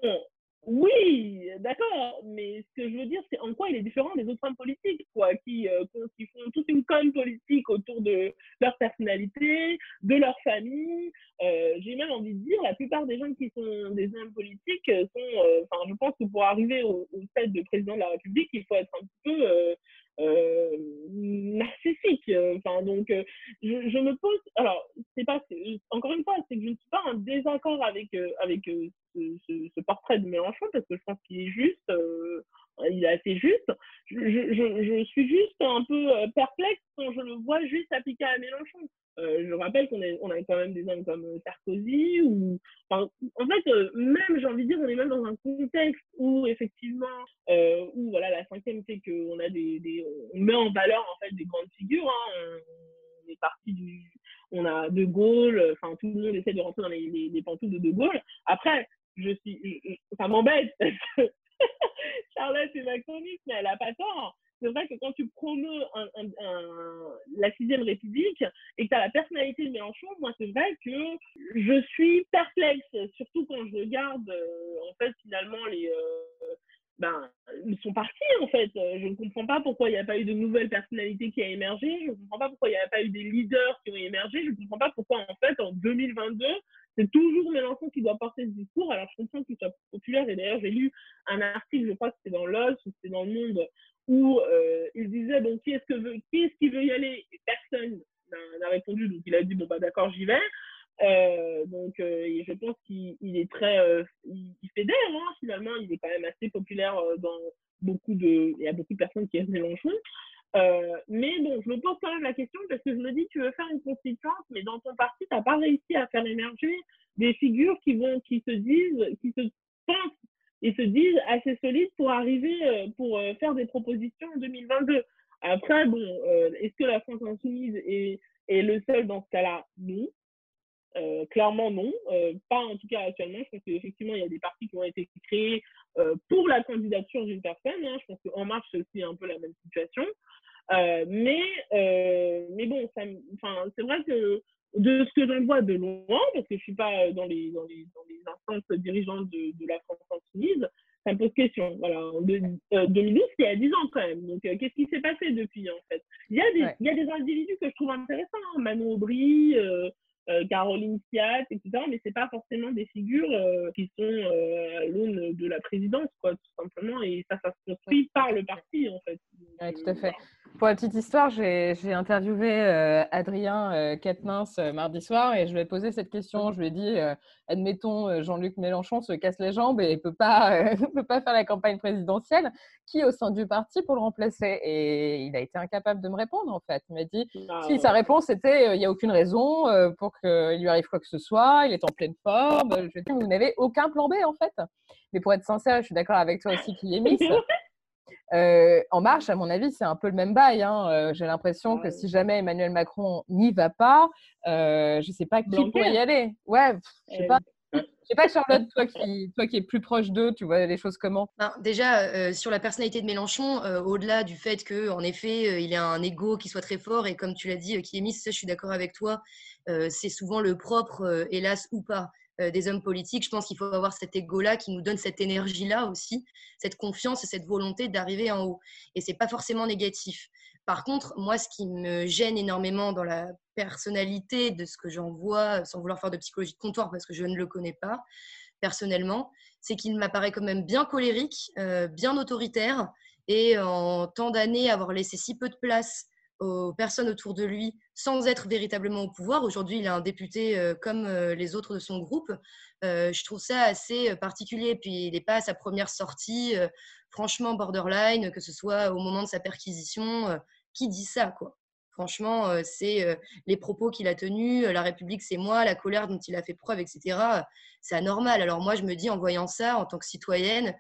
oui, d'accord, mais ce que je veux dire, c'est en quoi il est différent des autres hommes politiques, quoi, qui, euh, qui font toute une conne politique autour de leur personnalité, de leur famille. Euh, J'ai même envie de dire, la plupart des gens qui sont des hommes politiques sont, euh, enfin, je pense que pour arriver au, au, fait de président de la République, il faut être un peu euh, euh, narcissique. Enfin, donc, euh, je, je, me pose. Alors, c'est pas. Encore une fois, c'est que je ne suis pas en désaccord avec euh, avec ce, ce, ce, portrait de Mélenchon parce que je pense qu'il est juste. Il est assez juste. Je, je, je, suis juste un peu perplexe quand je le vois juste appliqué à Mélenchon. Euh, je rappelle qu'on on a quand même des hommes comme euh, Sarkozy ou enfin, en fait euh, même j'ai envie de dire on est même dans un contexte où effectivement euh, où voilà la cinquième fait qu'on a des, des, on met en valeur en fait des grandes figures hein. on, est parti du on a De Gaulle enfin tout le monde essaie de rentrer dans les, les, les pantoufles de De Gaulle après je suis ça m'embête Charlotte est macroniste mais elle a pas tort c'est vrai que quand tu promeus un, la sixième République et que tu as la personnalité de Mélenchon, moi, c'est vrai que je suis perplexe, surtout quand je regarde, euh, en fait, finalement, les... Euh, ben, ils sont partis en fait. Je ne comprends pas pourquoi il n'y a pas eu de nouvelles personnalités qui a émergé. Je ne comprends pas pourquoi il n'y a pas eu des leaders qui ont émergé. Je ne comprends pas pourquoi en fait en 2022 c'est toujours Mélenchon qui doit porter ce discours. Alors, je comprends qu'il soit populaire. Et d'ailleurs, j'ai lu un article, je crois que c'était dans l'OS ou c'était dans Le Monde, où euh, il disait donc qui est-ce que veut, qui veut y aller? Personne n'a répondu donc il a dit bon bah d'accord j'y vais. Euh, donc euh, je pense qu'il est très il, il, fédère hein, finalement il est quand même assez populaire dans beaucoup de il y a beaucoup de personnes qui aiment Mélenchon. Mais bon je me pose quand même la question parce que je me dis tu veux faire une constituante mais dans ton parti tu n'as pas réussi à faire émerger des figures qui vont qui se disent qui se pensent et se disent assez solides pour arriver, euh, pour euh, faire des propositions en 2022. Après, bon, euh, est-ce que la France insoumise est, est le seul dans ce cas-là? Non. clairement non, pas en tout cas actuellement. Je pense qu'effectivement, il y a des partis qui ont été créés pour la candidature d'une personne. Hein. Je pense qu'En Marche, c'est aussi un peu la même situation. mais, mais bon, c'est vrai que de ce que j'en vois de loin, parce que je ne suis pas dans les, dans les, dans les instances dirigeantes de, de, la France insoumise, ça me pose question. Voilà, en 2012, euh, il y a 10 ans quand même. Donc, euh, qu'est-ce qui s'est passé depuis, en fait? Il y, a des, il y a des individus que je trouve intéressants, hein. Manon Aubry, euh, euh, Caroline Fiat, etc. Mais c'est pas forcément des figures euh, qui sont euh, à l'aune de la présidence, quoi, tout simplement. Et ça, ça se construit par le parti, en fait. Oui, tout à fait. Pour la petite histoire, j'ai interviewé Adrien Quatennens mardi soir et je lui ai posé cette question. Je lui ai dit, admettons, Jean-Luc Mélenchon se casse les jambes et ne peut, pas, peut pas faire la campagne présidentielle. Qui au sein du parti pour le remplacer? Et il a été incapable de me répondre, en fait. Il m'a dit, ah si sa réponse était, il n'y a aucune raison pour qu'il lui arrive quoi que ce soit, il est en pleine forme. Je veux dire, vous n'avez aucun plan B en fait. Mais pour être sincère, je suis d'accord avec toi aussi, Miss. Euh, en marche, à mon avis, c'est un peu le même bail. Hein. Euh, j'ai l'impression que si jamais Emmanuel Macron n'y va pas, euh, je ne sais pas qui pourrait y aller. Ouais, je sais pas. Je sais pas, Charlotte, toi qui, toi qui es plus proche d'eux, tu vois les choses comment? Ben, Déjà, sur la personnalité de Mélenchon, au-delà du fait qu'en effet, il a un ego qui soit très fort, et comme tu l'as dit, qui est mis, ça, je suis d'accord avec toi, c'est souvent le propre, hélas ou pas, des hommes politiques. Je pense qu'il faut avoir cet ego-là qui nous donne cette énergie-là aussi, cette confiance et cette volonté d'arriver en haut. Et c'est pas forcément négatif. Par contre, moi, ce qui me gêne énormément dans la personnalité de ce que j'en vois, sans vouloir faire de psychologie de comptoir parce que je ne le connais pas personnellement, c'est qu'il m'apparaît quand même bien colérique, bien autoritaire et en tant d'années avoir laissé si peu de place aux personnes autour de lui sans être véritablement au pouvoir. Aujourd'hui, il est un député euh, comme euh, les autres de son groupe. Euh, je trouve ça assez particulier. Puis, il n'est pas à sa première sortie, franchement, borderline, que ce soit au moment de sa perquisition. qui dit ça, quoi Franchement, c'est les propos qu'il a tenus, la République, c'est moi, la colère dont il a fait preuve, etc. C'est anormal. Alors moi, je me dis, en voyant ça, en tant que citoyenne,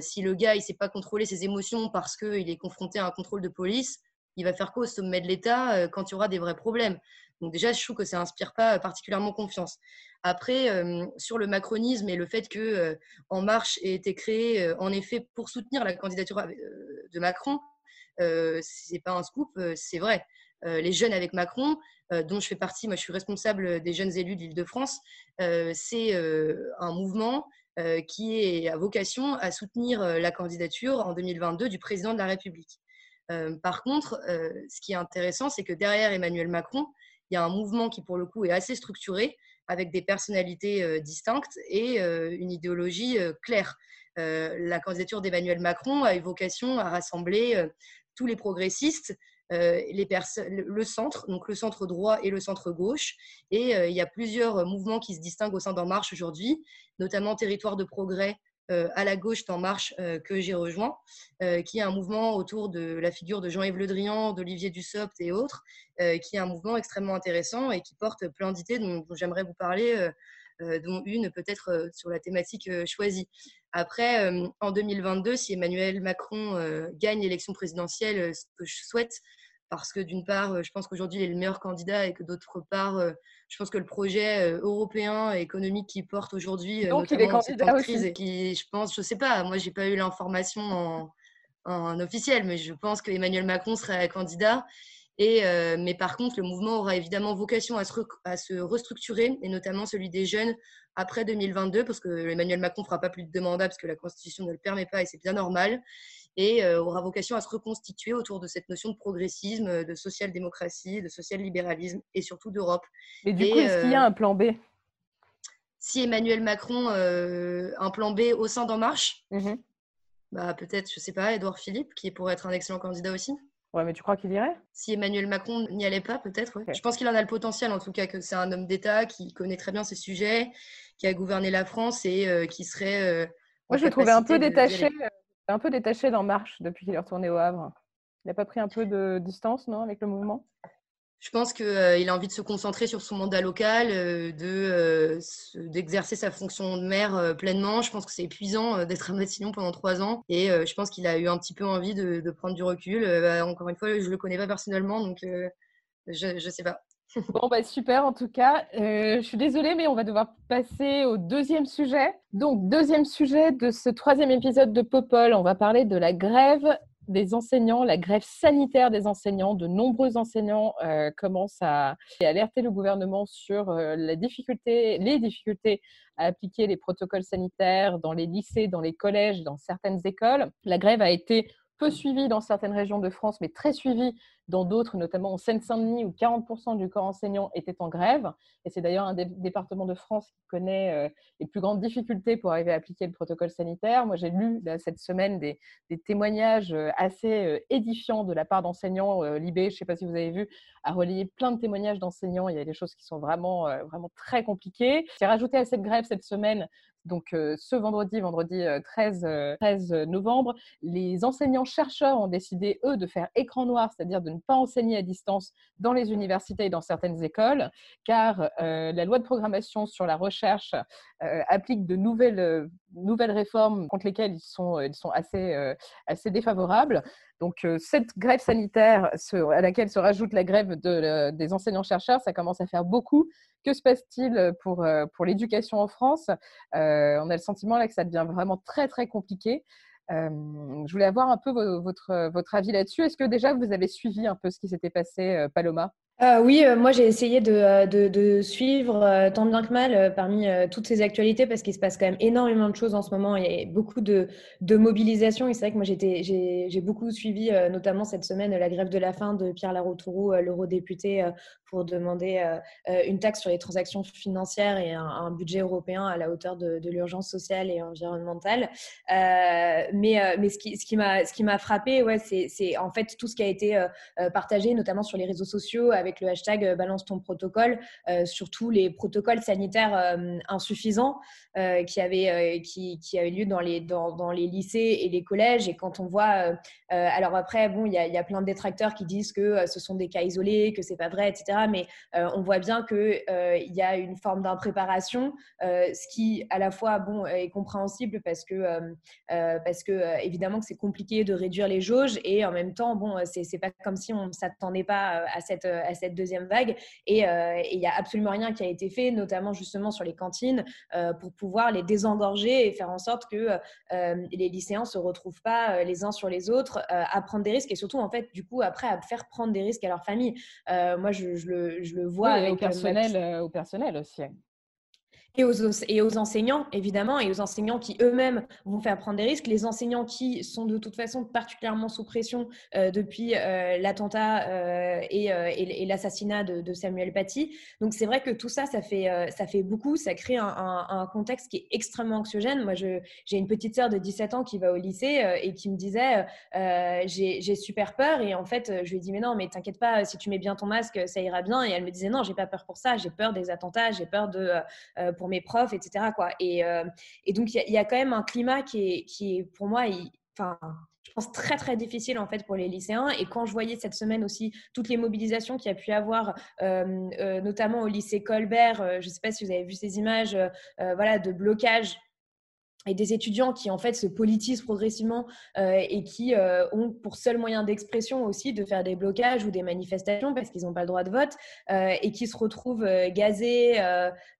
si le gars, il ne sait pas contrôler ses émotions parce qu'il est confronté à un contrôle de police, il va faire quoi au sommet de l'État euh, quand il y aura des vrais problèmes? Donc déjà, je trouve que ça inspire pas particulièrement confiance. Après, euh, sur le macronisme et le fait que euh, En Marche ait été créé en effet pour soutenir la candidature de Macron, c'est pas un scoop, c'est vrai. les jeunes avec Macron, dont je fais partie, moi je suis responsable des jeunes élus de l'Île-de-France, c'est un mouvement qui est à vocation à soutenir la candidature en 2022 du président de la République. Euh, par contre, euh, ce qui est intéressant, c'est que derrière Emmanuel Macron, il y a un mouvement qui, pour le coup, est assez structuré, avec des personnalités euh, distinctes et une idéologie claire. la candidature d'Emmanuel Macron a eu vocation à rassembler tous les progressistes, le centre, donc le centre droit et le centre gauche. Et il y a plusieurs mouvements qui se distinguent au sein d'En Marche aujourd'hui, notamment Territoire de progrès à la gauche d'En Marche euh, que j'ai rejoint, euh, qui est un mouvement autour de la figure de Jean-Yves Le Drian, d'Olivier Dussopt et autres, qui est un mouvement extrêmement intéressant et qui porte plein d'idées dont, j'aimerais vous parler. dont une peut-être sur la thématique choisie. Après, en 2022, si Emmanuel Macron gagne l'élection présidentielle, ce que je souhaite, parce que d'une part, je pense qu'aujourd'hui, il est le meilleur candidat et que d'autre part, je pense que le projet européen et économique qu'il porte aujourd'hui, donc il est candidat aussi. qui, je pense, je sais pas, moi, j'ai pas eu l'information en, en, officiel, mais je pense qu'Emmanuel Macron serait candidat. Et, mais par contre, le mouvement aura évidemment vocation à se, à se, restructurer, et notamment celui des jeunes après 2022, parce que Emmanuel Macron ne fera pas plus de deux mandats, parce que la Constitution ne le permet pas, et c'est bien normal et euh, aura vocation à se reconstituer autour de cette notion de progressisme, de social-démocratie, de social-libéralisme et surtout d'Europe. Mais du coup, est-ce qu'il y a euh, un plan B? Si Emmanuel Macron un plan B au sein d'En Marche, Mmh bah, peut-être, je sais pas, Edouard Philippe, qui pourrait être un excellent candidat aussi. Ouais, mais tu crois qu'il irait? Si Emmanuel Macron n'y allait pas, peut-être. Je pense qu'il en a le potentiel, en tout cas, que c'est un homme d'État qui connaît très bien ces sujets, qui a gouverné la France et qui serait. Moi, je l'ai trouvé un peu détaché, un peu détaché d'En Marche depuis qu'il est retourné au Havre. Il n'a pas pris un peu de distance, non, avec le mouvement? Je pense qu'il a envie de se concentrer sur son mandat local, de d'exercer sa fonction de maire pleinement. Je pense que c'est épuisant d'être à Matignon pendant trois ans et je pense qu'il a eu un petit peu envie de, prendre du recul. Bah, encore une fois, je le connais pas personnellement, donc je ne sais pas. Bon, bah super en tout cas. je suis désolée, mais on va devoir passer au deuxième sujet. Donc, deuxième sujet de ce troisième épisode de Popol, on va parler de la grève des enseignants, la grève sanitaire des enseignants. De nombreux enseignants euh, commencent à alerter le gouvernement sur euh, les difficultés à appliquer les protocoles sanitaires dans les lycées, dans les collèges, dans certaines écoles. La grève a été peu suivie dans certaines régions de France, mais très suivie dans d'autres, notamment en Seine-Saint-Denis, où 40% du corps enseignant était en grève. Et c'est d'ailleurs un des départements de France qui connaît euh, les plus grandes difficultés pour arriver à appliquer le protocole sanitaire. Moi, j'ai lu cette semaine des, témoignages euh, assez euh, édifiants de la part d'enseignants. Libé, je ne sais pas si vous avez vu, a relayé plein de témoignages d'enseignants. Il y a des choses qui sont vraiment, vraiment très compliquées. J'ai rajouté à cette grève cette semaine donc ce vendredi, vendredi 13, 13 novembre, les enseignants-chercheurs ont décidé, eux, de faire écran noir, c'est-à-dire de ne pas enseigner à distance dans les universités et dans certaines écoles, car la loi de programmation sur la recherche applique de nouvelles, nouvelles réformes contre lesquelles ils sont, ils sont assez, assez défavorables. Donc, cette grève sanitaire à laquelle se rajoute la grève des enseignants-chercheurs, ça commence à faire beaucoup. Que se passe-t-il pour, pour l'éducation en France? On a le sentiment là que ça devient vraiment très, très compliqué. je voulais avoir un peu votre, votre avis là-dessus. Est-ce que déjà vous avez suivi un peu ce qui s'était passé, Paloma? Euh, oui, euh, moi j'ai essayé de, euh, suivre tant bien que mal parmi toutes ces actualités parce qu'il se passe quand même énormément de choses en ce moment. Il y a beaucoup de, mobilisation et c'est vrai que moi j'ai beaucoup suivi notamment cette semaine la grève de la faim de Pierre Laroutourou, l'eurodéputé, pour demander une taxe sur les transactions financières et un, budget européen à la hauteur de, l'urgence sociale et environnementale. mais mais ce qui, m'a frappé, c'est en fait tout ce qui a été partagé, notamment sur les réseaux sociaux avec le hashtag euh, balance ton protocole, euh, surtout les protocoles sanitaires euh, insuffisants qui, avaient, qui, lieu dans les, dans, dans, les lycées et les collèges. Et quand on voit, alors après, bon, il y, a, y a plein de détracteurs qui disent que ce sont des cas isolés, que c'est pas vrai, etc. Mais on voit bien qu'il il y a une forme d'impréparation, ce qui à la fois bon, est compréhensible parce que, parce que évidemment que c'est compliqué de réduire les jauges et en même temps, bon, c'est pas comme si on ne s'attendait pas à cette, à cette deuxième vague. Euh, et il n'y a absolument rien qui a été fait, notamment justement sur les cantines, euh, pour pouvoir les désengorger et faire en sorte que euh, les lycéens ne se retrouvent pas les uns sur les autres à prendre des risques et surtout, en fait, du coup, après, à faire prendre des risques à leur famille. moi, je, le, je, le, vois avec au personnel, au personnel aussi et aux, enseignants, évidemment, et aux enseignants qui eux-mêmes vont faire prendre des risques, les enseignants qui sont de toute façon particulièrement sous pression euh, depuis euh, l'attentat euh, et, l'assassinat de, Samuel Paty. Donc c'est vrai que tout ça, ça fait, ça fait beaucoup, ça crée un, un, contexte qui est extrêmement anxiogène. Moi, j'ai une petite sœur de 17 ans qui va au lycée et qui me disait, j'ai super peur, et en fait, je lui ai dit, mais non, mais t'inquiète pas, si tu mets bien ton masque, ça ira bien. Et elle me disait, non, j'ai pas peur pour ça, j'ai peur des attentats, j'ai peur de... pour mes profs, etc. Quoi. Et, euh, et donc, il y, a quand même un climat qui est, qui est pour moi, enfin, je pense très très difficile en fait pour les lycéens. Et quand je voyais cette semaine aussi toutes les mobilisations qu'il y a pu avoir, euh, euh, notamment au lycée Colbert, je ne sais pas si vous avez vu ces images, voilà, de blocage et des étudiants qui en fait se politisent progressivement euh, et qui euh, ont pour seul moyen d'expression aussi de faire des blocages ou des manifestations parce qu'ils n'ont pas le droit de vote euh, et qui se retrouvent gazés,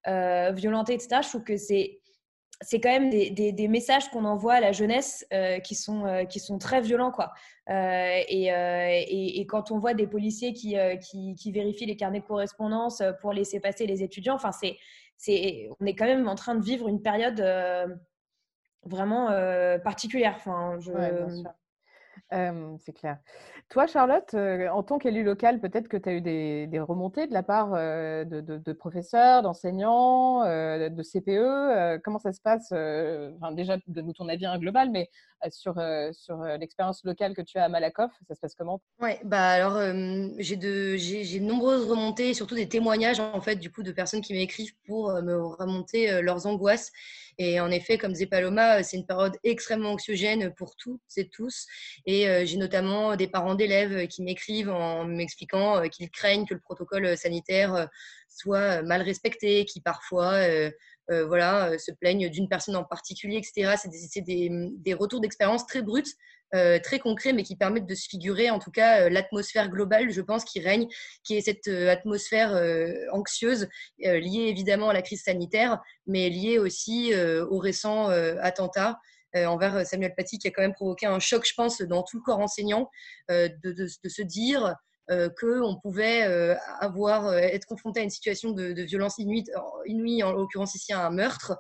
violentés, etc. Je trouve que c'est c'est quand même des, des, messages qu'on envoie à la jeunesse qui, sont, qui sont très violents. Quoi. Et, et, quand on voit des policiers qui, qui, qui, vérifient les carnets de correspondance pour laisser passer les étudiants, enfin, c'est, c'est, on est quand même en train de vivre une période vraiment particulière. Enfin, je... c'est clair. Toi, Charlotte, en tant qu'élue locale, peut-être que tu as eu des, remontées de la part de, professeurs, d'enseignants, de CPE. comment ça se passe Déjà, donne-nous ton avis global, mais sur, sur l'expérience locale que tu as à Malakoff, ça se passe comment? Oui, bah alors j'ai de, de nombreuses remontées, surtout des témoignages en fait du coup de personnes qui m'écrivent pour me remonter leurs angoisses. Et en effet, comme disait Paloma, c'est une période extrêmement anxiogène pour toutes et tous. Et euh, j'ai notamment des parents d'élèves qui m'écrivent en m'expliquant euh, qu'ils craignent que le protocole sanitaire euh, soit mal respecté, qui parfois voilà, se plaignent d'une personne en particulier, etc. C'est des, des, retours d'expérience très bruts euh, très concrets, mais qui permettent de se figurer, en tout cas, euh, l'atmosphère globale, je pense, qui règne, qui est cette euh, atmosphère anxieuse, liée évidemment à la crise sanitaire, mais liée aussi aux récents attentats envers Samuel Paty, qui a quand même provoqué un choc, je pense, dans tout le corps enseignant, de, de, se dire euh, qu'on pouvait euh, avoir, euh, être confronté à une situation de, violence inouïe, en l'occurrence ici à un meurtre,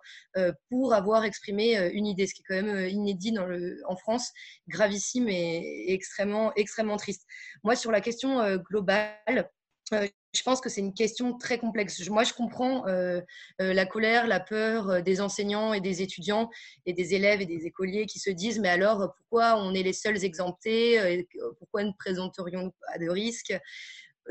pour avoir exprimé une idée, ce qui est quand même inédit dans le, en France, gravissime et, extrêmement, extrêmement triste. Moi, sur la question globale, je pense que c'est une question très complexe. Moi, je comprends euh, euh, la colère, la peur euh, des enseignants et des étudiants et des élèves et des écoliers qui se disent mais alors pourquoi on est les seuls exemptés Pourquoi ne présenterions pas de risques?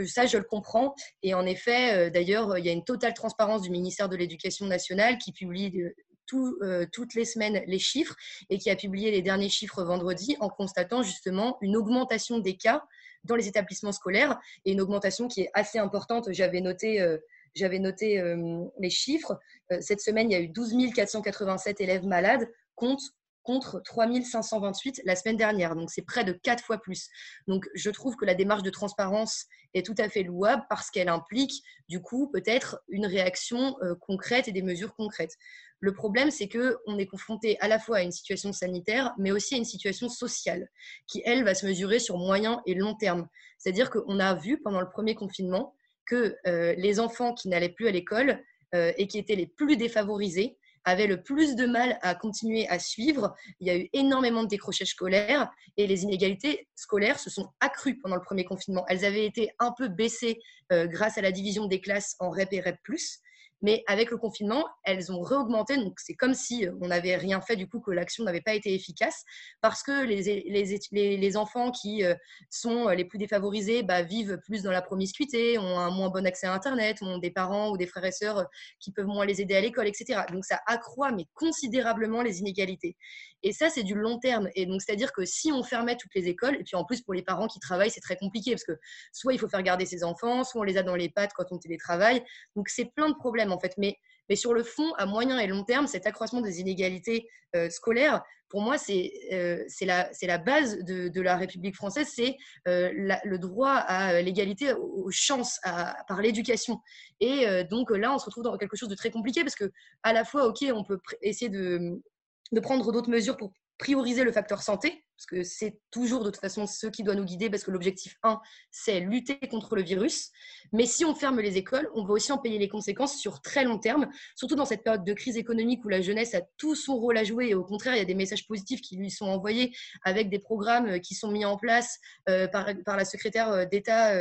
Ça, je le comprends. Et en effet, d'ailleurs, il y a une totale transparence du ministère de l'Éducation nationale qui publie toutes les semaines les chiffres et qui a publié les derniers chiffres vendredi en constatant justement une augmentation des cas dans les établissements scolaires et une augmentation qui est assez importante. J'avais noté, euh, j'avais noté euh, les chiffres. Euh, cette semaine, il y a eu 12 487 élèves malades contre, contre 3 528 la semaine dernière. Donc, c'est près de quatre fois plus. Donc, je trouve que la démarche de transparence est tout à fait louable parce qu'elle implique, du coup, peut-être une réaction concrète et des mesures concrètes. Le problème, c'est qu'on est confronté à la fois à une situation sanitaire, mais aussi à une situation sociale, qui, elle, va se mesurer sur moyen et long terme. C'est-à-dire qu'on a vu pendant le premier confinement que euh, les enfants qui n'allaient plus à l'école euh, et qui étaient les plus défavorisés avaient le plus de mal à continuer à suivre. Il y a eu énormément de décrochage scolaires et les inégalités scolaires se sont accrues pendant le premier confinement. Elles avaient été un peu baissées euh, grâce à la division des classes en REP et REP+, mais avec le confinement, elles ont réaugmenté. Donc, c'est comme si on n'avait rien fait, du coup, que l'action n'avait pas été efficace, parce que les, les, les, enfants qui euh, sont les plus défavorisés bah, vivent plus dans la promiscuité, ont un moins bon accès à Internet, ont des parents ou des frères et sœurs euh, qui peuvent moins les aider à l'école, etc. Donc, ça accroît, mais considérablement, les inégalités. Et ça, c'est du long terme. Et donc, c'est-à-dire que si on fermait toutes les écoles, et puis en plus, pour les parents qui travaillent, c'est très compliqué, parce que soit il faut faire garder ses enfants, soit on les a dans les pattes quand on télétravaille. Donc, c'est plein de problèmes en fait. Mais, mais sur le fond, à moyen et long terme, cet accroissement des inégalités euh, scolaires, pour moi, c'est euh, la, la, base de, de, la République française, c'est euh, le droit à l'égalité aux chances par l'éducation. Et donc là, on se retrouve dans quelque chose de très compliqué parce que à la fois, ok, on peut essayer de, de prendre d'autres mesures pour prioriser le facteur santé, parce que c'est toujours de toute façon ce qui doit nous guider, parce que l'objectif 1, c'est lutter contre le virus. Mais si on ferme les écoles, on va aussi en payer les conséquences sur très long terme, surtout dans cette période de crise économique où la jeunesse a tout son rôle à jouer, et au contraire, il y a des messages positifs qui lui sont envoyés avec des programmes euh, qui sont mis en place euh, par, la secrétaire euh, d'État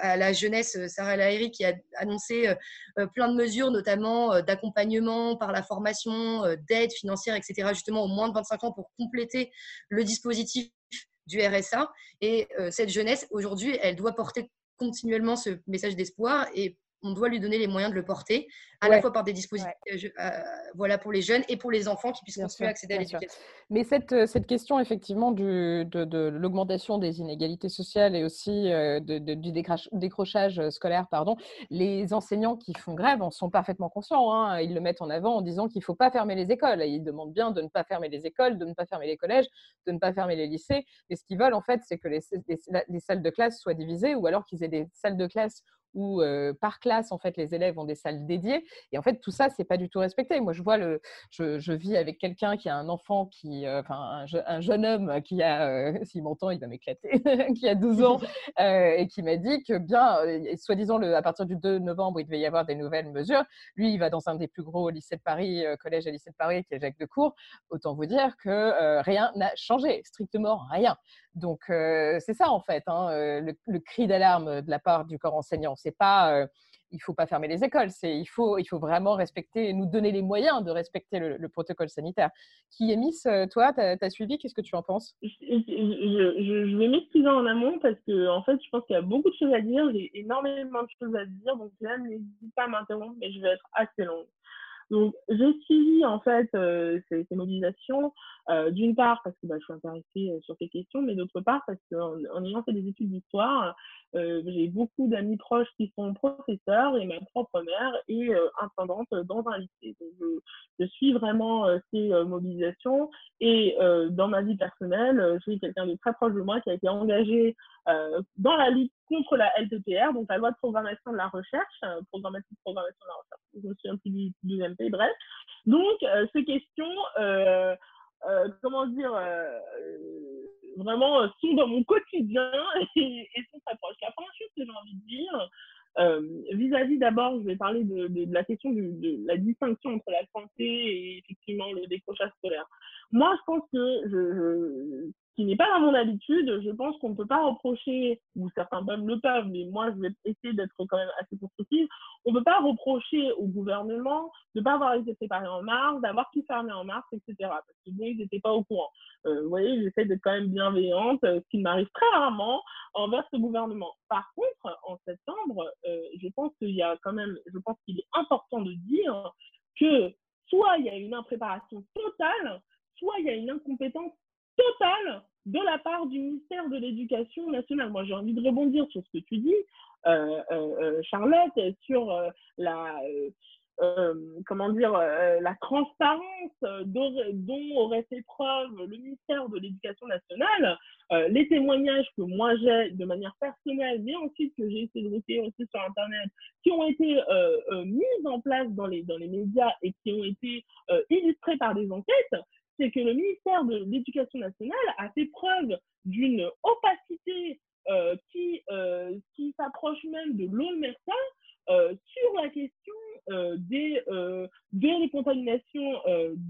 à la jeunesse, Sarah Lahiri, qui a annoncé plein de mesures, notamment d'accompagnement par la formation, d'aide financière, etc., justement au moins de 25 ans pour compléter le dispositif positif du RSA. Et euh, cette jeunesse, aujourd'hui, elle doit porter continuellement ce message d'espoir et on doit lui donner les moyens de le porter, à la fois par des dispositifs euh, euh, voilà, pour les jeunes et pour les enfants qui puissent continuer à accéder à l'éducation. Mais cette, euh, cette question, effectivement, du, de, de l'augmentation des inégalités sociales et aussi de, du décrochage scolaire, pardon, les enseignants qui font grève en sont parfaitement conscients. Hein. Ils le mettent en avant en disant qu'il ne faut pas fermer les écoles. ils demandent bien de ne pas fermer les écoles, de ne pas fermer les collèges, de ne pas fermer les lycées. Et ce qu'ils veulent, en fait, c'est que les, les, les salles de classe soient divisées ou alors qu'ils aient des salles de classe où par classe, en fait, les élèves ont des salles dédiées. Et en fait, tout ça, c'est pas du tout respecté. Moi, je vois le, je, vis avec quelqu'un qui a un enfant qui, enfin, un, jeune homme qui a, s'il m'entend, il va m'éclater, qui a 12 ans et qui m'a dit que bien, soi-disant, à partir du 2 novembre, il devait y avoir des nouvelles mesures. Lui, il va dans un des plus gros lycées de Paris, collège et lycée de Paris, qui est Jacques Decour. Autant vous dire que rien n'a changé, strictement rien. Donc, c'est ça, en fait, hein, le, cri d'alarme de la part du corps enseignant. C'est pas il ne faut pas fermer les écoles. Il, faut, il faut vraiment respecter, nous donner les moyens de respecter le, protocole sanitaire. Qui euh, toi, tu as, suivi, qu'est-ce que tu en penses? Je, je, vais m'excuser en amont parce que, en fait, je pense qu'il y a beaucoup de choses à dire. J'ai énormément de choses à dire. Donc, là, n'hésite pas à m'interrompre, mais je vais être assez longue. Donc, j'ai suivi en fait euh, ces, mobilisations, euh, d'une part parce que bah, je suis intéressée euh, sur ces questions, mais d'autre part parce qu'en en, ayant fait des études d'histoire, j'ai beaucoup d'amis proches qui sont professeurs et ma propre mère est intendante dans un lycée. Donc, je, je, suis vraiment ces mobilisations et dans ma vie personnelle, j'ai quelqu'un de très proche de moi qui a été engagé dans la lutte contre la LPPR, donc la loi de programmation de la recherche, de programmation de la recherche, je me souviens plus du, du MP, bref. Donc, euh, ces questions, euh, euh, comment dire, vraiment sont dans mon quotidien et, sont très proches. La première chose que j'ai envie de dire, vis-à-vis d'abord, je vais parler de, de, la question de la distinction entre la santé et effectivement le décrochage scolaire. Moi, je pense que je, qui n'est pas dans mon habitude, je pense qu'on ne peut pas reprocher, ou certains peuvent le peuvent, mais moi je vais essayer d'être quand même assez constructive, on ne peut pas reprocher au gouvernement de ne pas avoir été préparé en mars, d'avoir tout fermé en mars, etc. Parce que ils n'étaient pas au courant. Euh, vous voyez, j'essaie d'être quand même bienveillante, euh, ce qui m'arrive très rarement envers ce gouvernement. Par contre, en septembre, euh, je pense qu'il y a quand même, je pense qu'il est important de dire que soit il y a une impréparation totale, soit il y a une incompétence totale de la part du ministère de l'Éducation nationale. Moi, j'ai envie de rebondir sur ce que tu dis, euh, euh, euh, Charlotte, sur la, comment dire, la transparence dont, aurait fait preuve le ministère de l'Éducation nationale. les témoignages que moi j'ai de manière personnelle, mais ensuite que j'ai essayé de recueillir aussi sur Internet, qui ont été mis en place dans les, dans les médias et qui ont été illustrés par des enquêtes, c'est que le ministère de l'Éducation nationale a fait preuve d'une opacité euh, qui, euh, qui s'approche même de l'omerta euh, sur la question des, des contaminations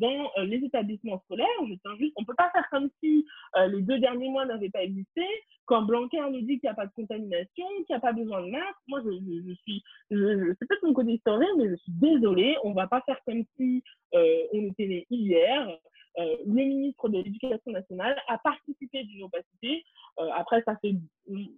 dans les établissements scolaires. Je tiens juste, on ne peut pas faire comme si les deux derniers mois n'avaient pas existé. Quand Blanquer nous dit qu'il n'y a pas de contamination, qu'il n'y a pas besoin de masque, moi je, je, suis, c'est peut-être mon côté mais je suis désolée, on ne va pas faire comme si on était né hier. Euh, le ministre de l'Éducation nationale a participé d'une opacité. Euh, après, ça fait. Si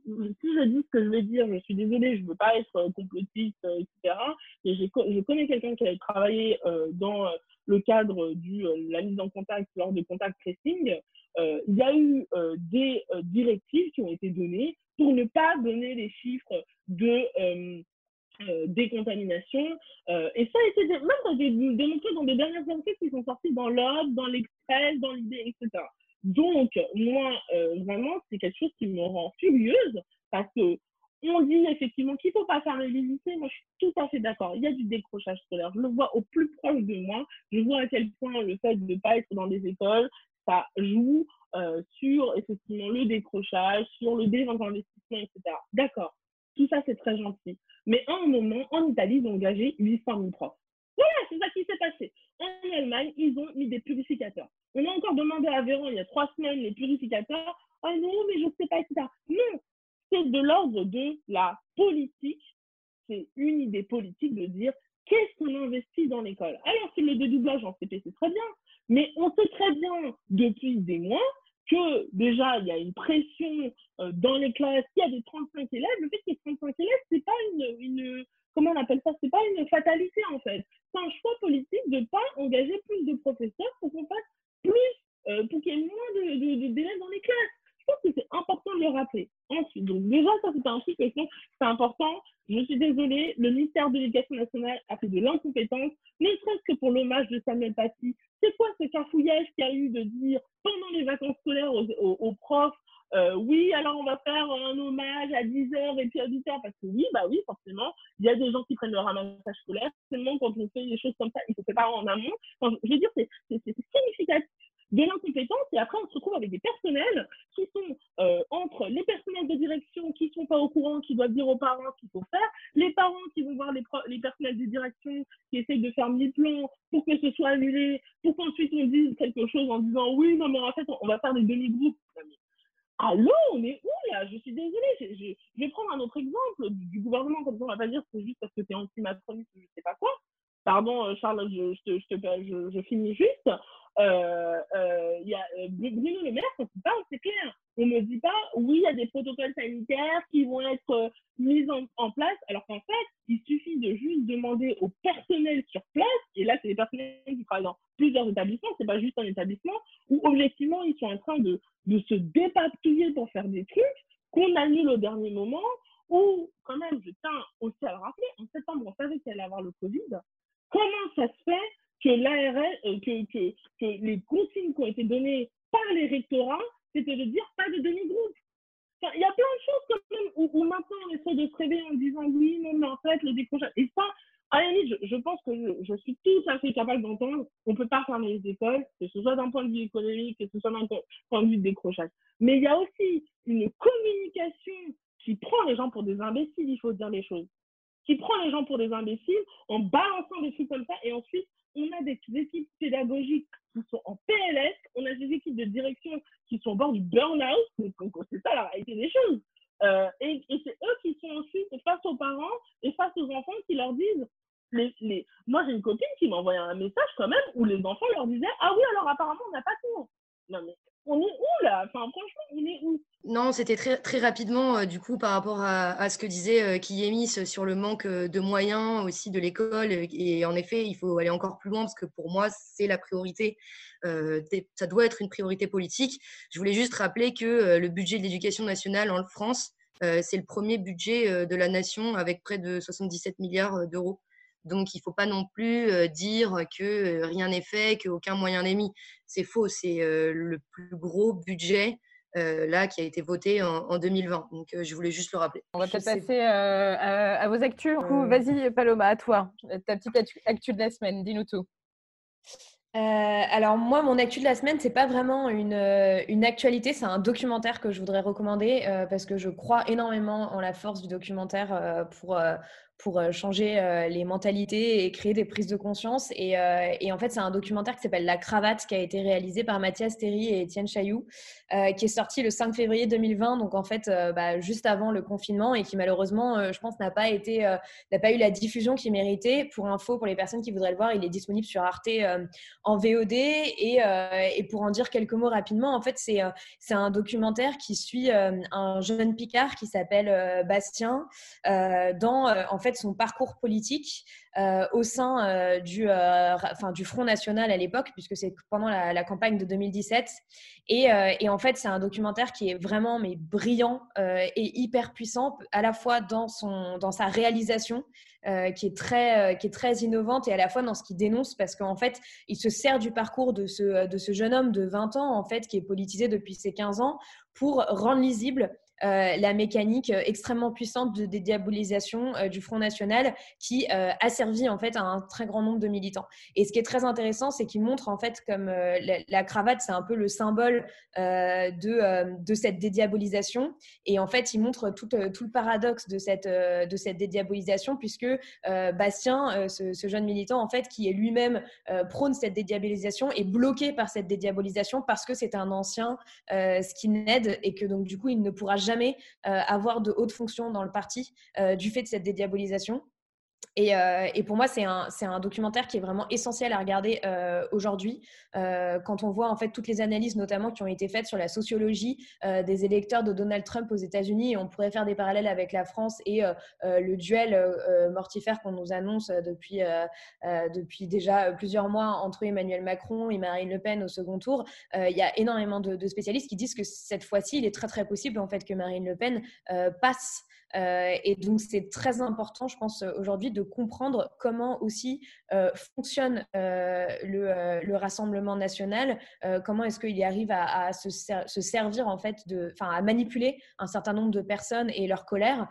je dis ce que je vais dire, je suis désolée, je ne veux pas être euh, complotiste, etc. Et je connais quelqu'un qui a travaillé dans le cadre de la mise en contact lors de contact tracing. il y a eu des directives qui ont été données pour ne pas donner les chiffres de euh, décontamination. Euh, et ça a été même démontré dans des dernières enquêtes qui sont sorties dans l'Ordre, dans l'Express, dans l'idée, etc. Donc, moi, euh, vraiment, c'est quelque chose qui me rend furieuse parce que on dit effectivement qu'il ne faut pas fermer les lycées. Moi, je suis tout à fait d'accord. Il y a du décrochage scolaire. Je le vois au plus proche de moi. Je vois à quel point le fait de ne pas être dans des écoles, ça joue sur effectivement le décrochage, sur le désinvestissement, etc. D'accord. Tout ça, c'est très gentil. Mais à un moment, en Italie, ils ont engagé 800 000 profs. Voilà, c'est ça qui s'est passé. En Allemagne, ils ont mis des purificateurs. On a encore demandé à Véran il y a trois semaines les purificateurs. Ah non, mais je ne sais pas, etc. Non, c'est de l'ordre de la politique. C'est une idée politique de dire qu'est-ce qu'on investit dans l'école? Alors, c'est le dédoublage en CP, c'est très bien. Mais on sait très bien depuis des mois que déjà il y a une pression euh, dans les classes, il y a des 35 élèves, le fait qu'il y ait 35 élèves, c'est pas une, une, comment on appelle ça, c'est pas une fatalité en fait. C'est un choix politique de ne pas engager plus de professeurs pour qu'on fasse plus, euh, pour qu'il y ait moins d'élèves de, dans les classes. Je pense que c'est important de le rappeler. Ensuite, donc déjà, ça c'est un truc, c'est important. Je suis désolée, le ministère de l'Éducation nationale a fait de l'incompétence, ne serait-ce que pour l'hommage de Samuel Paty. C'est quoi ce cafouillage qu'il y a eu de dire pendant les vacances scolaires aux, profs euh, oui, alors on va faire un hommage à 10h et puis à 8h, parce que oui, bah oui, forcément, il y a des gens qui prennent le ramassage scolaire. Seulement, quand on fait des choses comme ça, il faut faire en amont. je veux dire, c'est significatif de l'incompétence et après on se retrouve avec des personnels qui sont euh, entre les personnels de direction qui sont pas au courant, qui doivent dire aux parents ce qu'il faut faire, les parents qui vont voir les, les personnels de direction qui essayent de faire mille plans pour que ce soit annulé, pour qu'ensuite on dise quelque chose en disant oui, non mais en fait on va faire des demi-groupes. allô, on est où là? Je suis désolée. Je, vais prendre un autre exemple du, gouvernement, comme ça on va pas dire que c'est juste parce que es anti-macroniste ou je sais pas quoi. Pardon, euh, Charles, je, je, je, je finis juste. Euh, euh, y a, euh, Bruno Le Maire, quand il parle, c'est clair. On ne dit pas, oui, il y a des protocoles sanitaires qui vont être mis en, place, alors qu'en fait, il suffit de juste demander au personnel sur place, et là, c'est les personnels qui travaillent dans plusieurs établissements, c'est pas juste un établissement, où objectivement, ils sont en train de, de se dépatouiller pour faire des trucs qu'on annule au dernier moment, ou quand même, je tiens aussi à le rappeler, en septembre, on savait qu'il allait avoir le Covid. Comment ça se fait euh, que, que, les consignes qui ont été données par les rectorats, c'était de dire pas de demi-groupe. Il y a plein de choses quand même où, maintenant on essaie de se réveiller en disant oui, non, mais en fait, le décrochage. Et ça, à la limite, je, pense que je, je, suis tout à fait capable d'entendre on ne peut pas fermer les écoles, que ce soit d'un point de vue économique, que ce soit d'un point de vue de décrochage. Mais il y a aussi une communication qui prend les gens pour des imbéciles, il faut dire les choses. Qui prend les gens pour des imbéciles en balançant des trucs comme ça et ensuite on a des équipes pédagogiques qui sont en PLS, on a des équipes de direction qui sont au bord du burn-out, c'est ça la réalité des choses. Euh, et, et c'est eux qui sont ensuite face aux parents et face aux enfants qui leur disent les. Moi, j'ai une copine qui m'a envoyé un message quand même où les enfants leur disaient Ah oui, alors apparemment, on n'a pas tout. Non, mais on est où là? Enfin, franchement, on est où? Non, c'était très, rapidement, euh, du coup, par rapport à, ce que disait euh, Kiyemis sur le manque euh, de moyens aussi de l'école. Et en effet, il faut aller encore plus loin parce que pour moi, c'est la priorité. Euh, ça doit être une priorité politique. Je voulais juste rappeler que euh, le budget de l'éducation nationale en France, euh, c'est le premier budget de la nation avec près de 77 milliards d'euros. Donc, il ne faut pas non plus dire que rien n'est fait, qu'aucun moyen n'est mis. C'est faux. C'est le plus gros budget là qui a été voté en, en 2020. Donc, je voulais juste le rappeler. On va peut-être passer à, à, vos actus. Vas-y, Paloma, à toi. Ta petite actu de la semaine. Dis-nous tout. Euh, alors moi, mon actu de la semaine, c'est pas vraiment une, une actualité, c'est un documentaire que je voudrais recommander euh, parce que je crois énormément en la force du documentaire euh, pour pour euh, changer euh, les mentalités et créer des prises de conscience. Et, euh, et en fait, c'est un documentaire qui s'appelle La Cravate, qui a été réalisé par Mathias Théry et Étienne Chailloux, qui est sorti le 5 février 2020, donc en fait, bah, juste avant le confinement, et qui malheureusement, je pense, n'a pas, été, n'a pas eu la diffusion qu'il méritait. Pour info, pour les personnes qui voudraient le voir, il est disponible sur Arte en VOD. Et, et, pour en dire quelques mots rapidement, en fait, c'est, c'est un documentaire qui suit un jeune Picard qui s'appelle Bastien dans, en fait, son parcours politique euh, au sein euh, du, euh, enfin, du Front National à l'époque, puisque c'est pendant la, campagne de 2017. Et, et en fait, c'est un documentaire qui est vraiment mais brillant et hyper puissant, à la fois dans, son, dans sa réalisation, qui, est très, qui est très innovante et à la fois dans ce qu'il dénonce parce qu'en fait, il se sert du parcours de ce, de ce jeune homme de 20 ans, en fait, qui est politisé depuis ses 15 ans, pour rendre lisible la mécanique euh, extrêmement puissante de dédiabolisation euh, du Front National qui a servi en fait à un très grand nombre de militants. Et ce qui est très intéressant, c'est qu'il montre en fait comme la, cravate, c'est un peu le symbole de, de cette dédiabolisation. Et en fait, il montre tout, tout le paradoxe de cette, de cette dédiabolisation puisque Bastien, ce, ce, jeune militant, en fait, qui est lui-même prône cette dédiabolisation, est bloqué par cette dédiabolisation parce que c'est un ancien skinhead et que donc du coup, il ne pourra jamais euh, avoir de haute fonction dans le parti euh, du fait de cette dédiabolisation. Et, euh, et, pour moi, c'est un, documentaire qui est vraiment essentiel à regarder euh, aujourd'hui, euh, quand on voit en fait toutes les analyses, notamment qui ont été faites sur la sociologie des électeurs de Donald Trump aux États-Unis. On pourrait faire des parallèles avec la France et le duel mortifère qu'on nous annonce depuis, depuis déjà plusieurs mois entre Emmanuel Macron et Marine Le Pen au second tour. Il y a énormément de, de, spécialistes qui disent que cette fois-ci, il est très très possible en fait que Marine Le Pen passe euh, et donc, c'est très important, je pense, aujourd'hui, de comprendre comment aussi euh, fonctionne euh, le, Rassemblement national, comment est-ce qu'il arrive à, se, servir, en fait, enfin, à manipuler un certain nombre de personnes et leur colère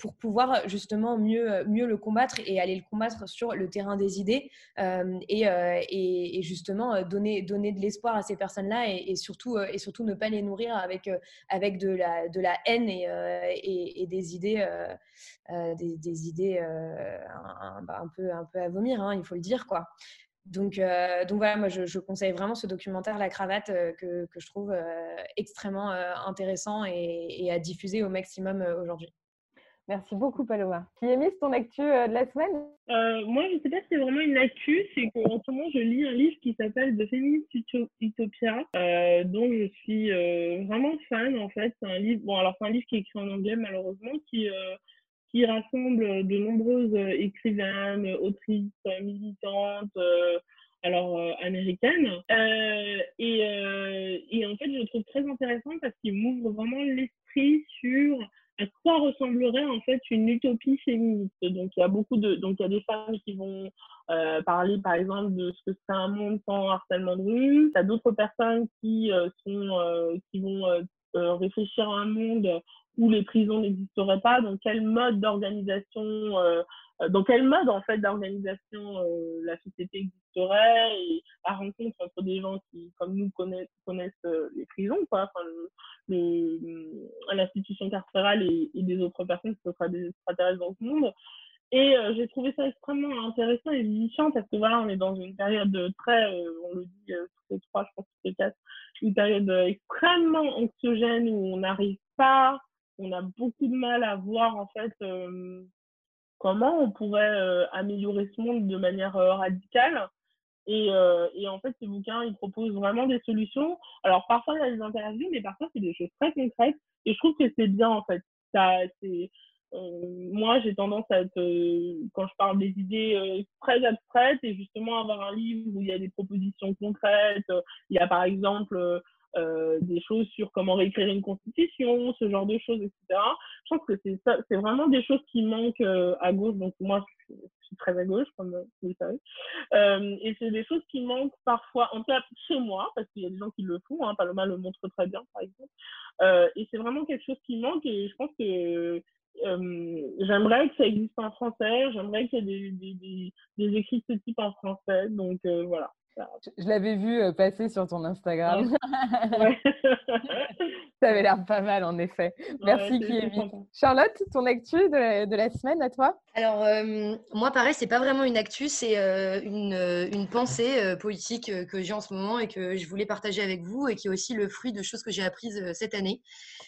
pour pouvoir justement mieux, mieux le combattre et aller le combattre sur le terrain des idées et, et, justement donner, donner de l'espoir à ces personnes-là et, surtout, et surtout ne pas les nourrir avec, avec de, la, de la haine et, et et, des idées, euh, euh, des, idées euh, un, bah, un, peu, un peu à vomir, hein, il faut le dire. quoi. Donc, donc voilà, moi je, conseille vraiment ce documentaire La Cravate que, que, je trouve extrêmement intéressant et, à diffuser au maximum aujourd'hui. Merci beaucoup, Paloma. Mise ton actu de la semaine? Euh, Moi, je ne sais pas si c'est vraiment une actu, c'est qu'en ce moment, je lis un livre qui s'appelle The Feminist Utopia, euh, dont je suis euh, vraiment fan, en fait. C'est un livre, bon, alors c'est un livre qui est écrit en anglais, malheureusement, qui, qui rassemble de nombreuses écrivaines, autrices, militantes, alors américaines. et, et en fait, je le trouve très intéressant parce qu'il m'ouvre vraiment l'esprit sur à quoi ressemblerait en fait une utopie féministe? Donc il y a beaucoup de donc il y a des femmes qui vont euh, parler par exemple de ce que serait un monde sans harcèlement de rue. Il y a d'autres personnes qui euh, sont euh, qui vont réfléchir à un monde où les prisons n'existeraient pas. Donc quel mode d'organisation dans quel mode en fait d'organisation la société existerait et la rencontre entre des gens qui comme nous connaissent, connaissent les prisons quoi enfin, l'institution carcérale et, des autres personnes qui seraient des extraterrestres dans ce monde. Et euh, j'ai trouvé ça extrêmement intéressant et vivifiant parce que voilà, on est dans une période très, euh, on le dit euh, tous les trois, je pense tous les quatre, une période extrêmement anxiogène où on n'arrive pas, on a beaucoup de mal à voir en fait comment on pourrait améliorer ce monde de manière radicale. Et, euh, et, en fait, ce bouquin, il propose vraiment des solutions. Alors, parfois, il y a des interviews, mais parfois, c'est des choses très concrètes. Et je trouve que c'est bien, en fait. Ça, c'est, euh, moi, j'ai tendance à être, euh, quand je parle des idées euh, très abstraites, et justement avoir un livre où il y a des propositions concrètes. Il y a, par exemple, euh, des choses sur comment réécrire une constitution, ce genre de choses, etc. Je pense que c'est vraiment des choses qui manquent euh, à gauche. Donc moi, je, suis très à gauche, comme vous le savez. Euh, et c'est des choses qui manquent parfois, en tout cas chez moi, parce qu'il y a des gens qui le font. Hein, Paloma le montre très bien, par exemple. Euh, et c'est vraiment quelque chose qui manque. Et je pense que j'aimerais que ça existe en français. J'aimerais qu'il y ait des, écrits de ce type en français. Donc voilà. Je l'avais vu euh, passer sur ton Instagram. Ça avait l'air pas mal, en effet. Merci, ouais, Charlotte, ton actu de la, semaine à toi? Alors, euh, moi, pareil, c'est pas vraiment une actu, c'est euh, une, une, pensée politique que j'ai en ce moment et que je voulais partager avec vous et qui est aussi le fruit de choses que j'ai apprises cette année.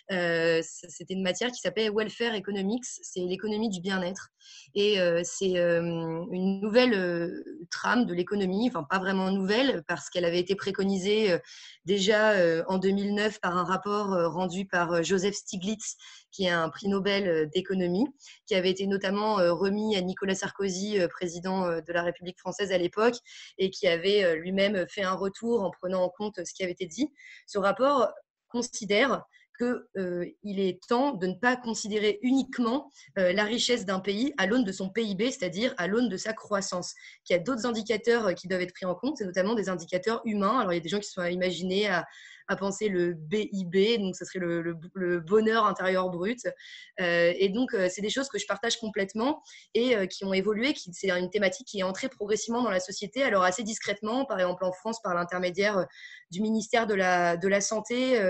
C'était une matière qui s'appelle Welfare Economics, c'est l'économie du bien-être. Et c'est une nouvelle trame de l'économie, enfin, pas vraiment parce qu'elle avait été préconisée déjà en 2009 par un rapport rendu par Joseph Stiglitz, qui est un prix Nobel d'économie, qui avait été notamment remis à Nicolas Sarkozy, président de la République française à l'époque, et qui avait lui-même fait un retour en prenant en compte ce qui avait été dit. Ce rapport considère qu'il est temps de ne pas considérer uniquement la richesse d'un pays à l'aune de son PIB, c'est-à-dire à, l'aune de sa croissance. Qu'il y a d'autres indicateurs qui doivent être pris en compte, c'est notamment des indicateurs humains. Alors, il y a des gens qui sont imaginés à, à penser le BIB, donc ce serait le, bonheur intérieur brut. Euh, et donc, euh, c'est des choses que je partage complètement et euh, qui ont évolué. Qui, c'est une thématique qui est entrée progressivement dans la société, alors assez discrètement, par exemple en France, par l'intermédiaire du ministère de la, de la Santé.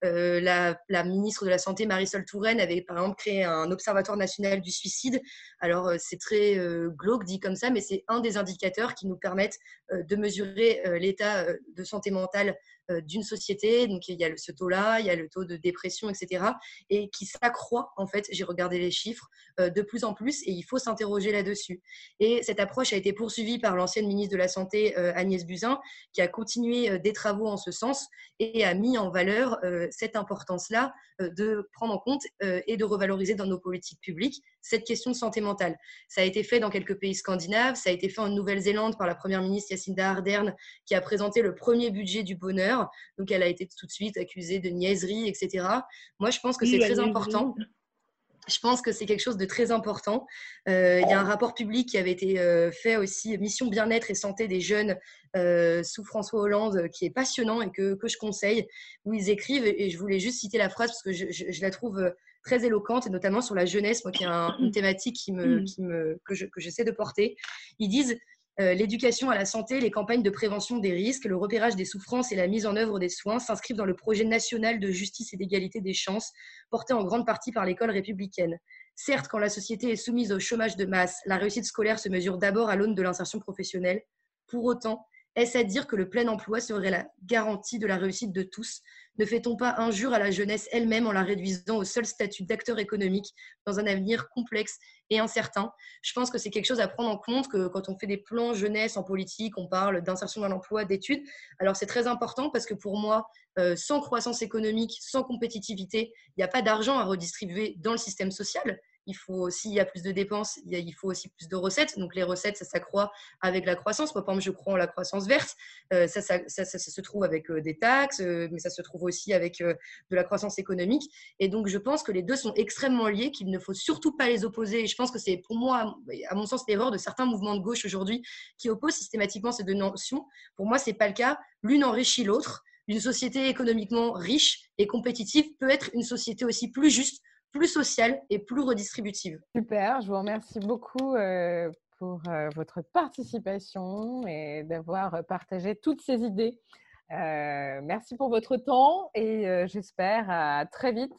la, la, ministre de la Santé, Marisol Touraine, avait par exemple créé un observatoire national du suicide. Alors, c'est très glauque dit comme ça, mais c'est un des indicateurs qui nous permettent de mesurer l'état de santé mentale d'une société. Donc, il y a ce taux-là, il y a le taux de dépression, etc. Et qui s'accroît, en fait, j'ai regardé les chiffres, euh, de plus en plus, et il faut s'interroger là-dessus. Et cette approche a été poursuivie par l'ancienne ministre de la Santé, euh, Agnès Buzyn, qui a continué des travaux en ce sens et a mis en valeur cette importance-là de prendre en compte et de revaloriser dans nos politiques publiques cette question de santé mentale. Ça a été fait dans quelques pays scandinaves, ça a été fait en Nouvelle-Zélande par la première ministre Jacinda Ardern, qui a présenté le premier budget du bonheur. Donc, elle a été tout de suite accusée de niaiserie, etc. Moi, je pense que c'est très important. Je pense que c'est quelque chose de très important. Euh, il y a un rapport public qui avait été euh, fait aussi, Mission bien-être et santé des jeunes euh, sous François Hollande, qui est passionnant et que, que, je conseille, où ils écrivent, et je voulais juste citer la phrase parce que je, je la trouve très éloquente, et notamment sur la jeunesse, moi qui est une thématique qui me, mm. qui me, que, je, que j'essaie de porter. Ils disent euh, l'éducation à la santé, les campagnes de prévention des risques, le repérage des souffrances et la mise en œuvre des soins s'inscrivent dans le projet national de justice et d'égalité des chances, porté en grande partie par l'école républicaine. Certes, quand la société est soumise au chômage de masse, la réussite scolaire se mesure d'abord à l'aune de l'insertion professionnelle. Pour autant, est-ce à dire que le plein emploi serait la garantie de la réussite de tous? Ne fait-on pas injure à la jeunesse elle-même en la réduisant au seul statut d'acteur économique dans un avenir complexe et incertain? Je pense que c'est quelque chose à prendre en compte que quand on fait des plans jeunesse en politique, on parle d'insertion dans l'emploi, d'études. Alors c'est très important parce que pour moi, euh, sans croissance économique, sans compétitivité, il n'y a pas d'argent à redistribuer dans le système social il faut s'il y a plus de dépenses, il, faut aussi plus de recettes. Donc les recettes, ça s'accroît avec la croissance. Moi, par exemple, je crois en la croissance verte. Euh, ça, ça, se trouve avec euh, des taxes, euh, mais ça se trouve aussi avec de la croissance économique. Et donc, je pense que les deux sont extrêmement liés, qu'il ne faut surtout pas les opposer. Et je pense que c'est pour moi, à mon sens, l'erreur de certains mouvements de gauche aujourd'hui qui opposent systématiquement ces deux notions. Pour moi, c'est pas le cas. L'une enrichit l'autre. Une société économiquement riche et compétitive peut être une société aussi plus juste plus sociale et plus redistributive. Super, je vous remercie beaucoup euh, pour euh, votre participation et d'avoir partagé toutes ces idées. Euh, merci pour votre temps et j'espère à très vite.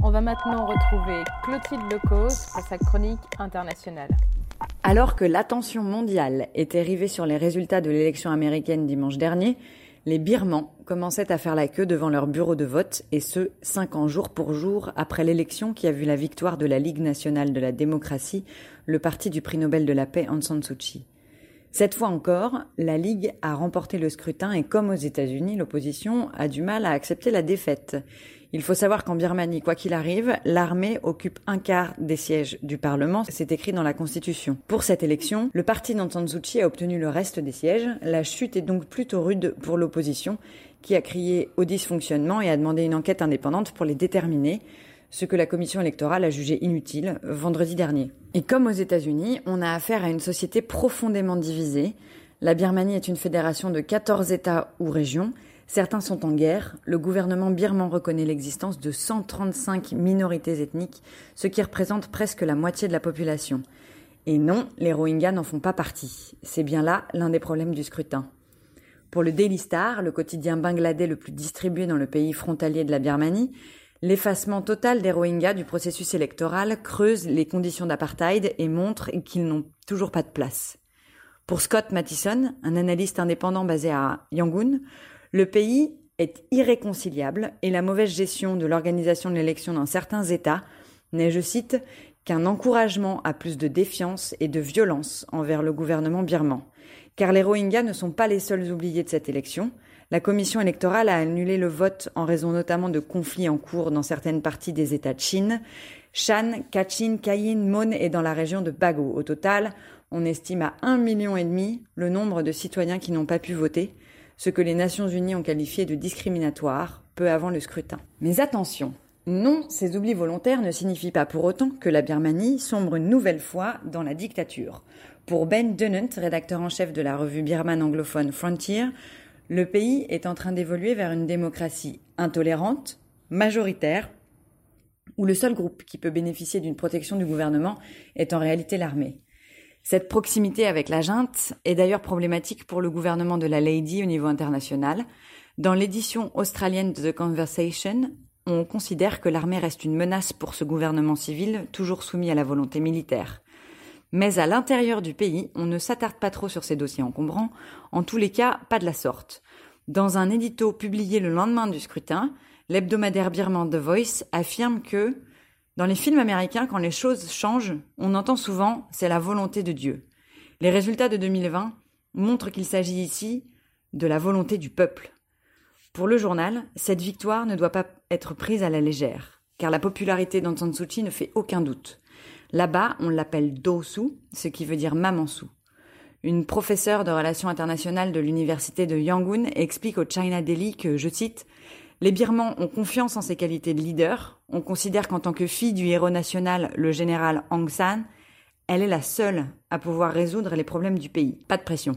On va maintenant retrouver Clotilde Lecos pour sa chronique internationale. Alors que l'attention mondiale était rivée sur les résultats de l'élection américaine dimanche dernier, les Birmans commençaient à faire la queue devant leur bureau de vote, et ce, cinq ans jour pour jour après l'élection qui a vu la victoire de la Ligue nationale de la démocratie, le parti du prix Nobel de la paix Aung San Suu Kyi. Cette fois encore, la Ligue a remporté le scrutin et comme aux États-Unis, l'opposition a du mal à accepter la défaite. Il faut savoir qu'en Birmanie, quoi qu'il arrive, l'armée occupe un quart des sièges du Parlement, c'est écrit dans la Constitution. Pour cette élection, le parti d'Aung San Suu Kyi a obtenu le reste des sièges. La chute est donc plutôt rude pour l'opposition, qui a crié au dysfonctionnement et a demandé une enquête indépendante pour les déterminer, ce que la commission électorale a jugé inutile vendredi dernier. Et comme aux États-Unis, on a affaire à une société profondément divisée. La Birmanie est une fédération de 14 États ou régions Certains sont en guerre. Le gouvernement birman reconnaît l'existence de 135 minorités ethniques, ce qui représente presque la moitié de la population. Et non, les Rohingyas n'en font pas partie. C'est bien là l'un des problèmes du scrutin. Pour le Daily Star, le quotidien bangladais le plus distribué dans le pays frontalier de la Birmanie, l'effacement total des Rohingyas du processus électoral creuse les conditions d'apartheid et montre qu'ils n'ont toujours pas de place. Pour Scott Mattison, un analyste indépendant basé à Yangon, le pays est irréconciliable et la mauvaise gestion de l'organisation de l'élection dans certains États n'est, je cite, qu'un encouragement à plus de défiance et de violence envers le gouvernement birman. Car les Rohingyas ne sont pas les seuls oubliés de cette élection. La commission électorale a annulé le vote en raison notamment de conflits en cours dans certaines parties des États de Chine. Shan, Kachin, Kayin, Mon et dans la région de Bago. Au total, on estime à un million et demi le nombre de citoyens qui n'ont pas pu voter, ce que les Nations Unies ont qualifié de discriminatoire peu avant le scrutin. Mais attention, non, ces oublis volontaires ne signifient pas pour autant que la Birmanie sombre une nouvelle fois dans la dictature. Pour Ben Dunant, rédacteur en chef de la revue birmane anglophone Frontier, le pays est en train d'évoluer vers une démocratie intolérante, majoritaire, où le seul groupe qui peut bénéficier d'une protection du gouvernement est en réalité l'armée. Cette proximité avec la junte est d'ailleurs problématique pour le gouvernement de la Lady au niveau international. Dans l'édition australienne de The Conversation, on considère que l'armée reste une menace pour ce gouvernement civil, toujours soumis à la volonté militaire. Mais à l'intérieur du pays, on ne s'attarde pas trop sur ces dossiers encombrants, en tous les cas pas de la sorte. Dans un édito publié le lendemain du scrutin, l'hebdomadaire birman The Voice affirme que dans les films américains, quand les choses changent, on entend souvent c'est la volonté de Dieu. Les résultats de 2020 montrent qu'il s'agit ici de la volonté du peuple. Pour le journal, cette victoire ne doit pas être prise à la légère, car la popularité d'Aung Kyi ne fait aucun doute. Là-bas, on l'appelle Dosu, ce qui veut dire maman sou. Une professeure de relations internationales de l'université de Yangon explique au China Daily que, je cite, les Birmans ont confiance en ses qualités de leader. On considère qu'en tant que fille du héros national, le général Aung San, elle est la seule à pouvoir résoudre les problèmes du pays. Pas de pression.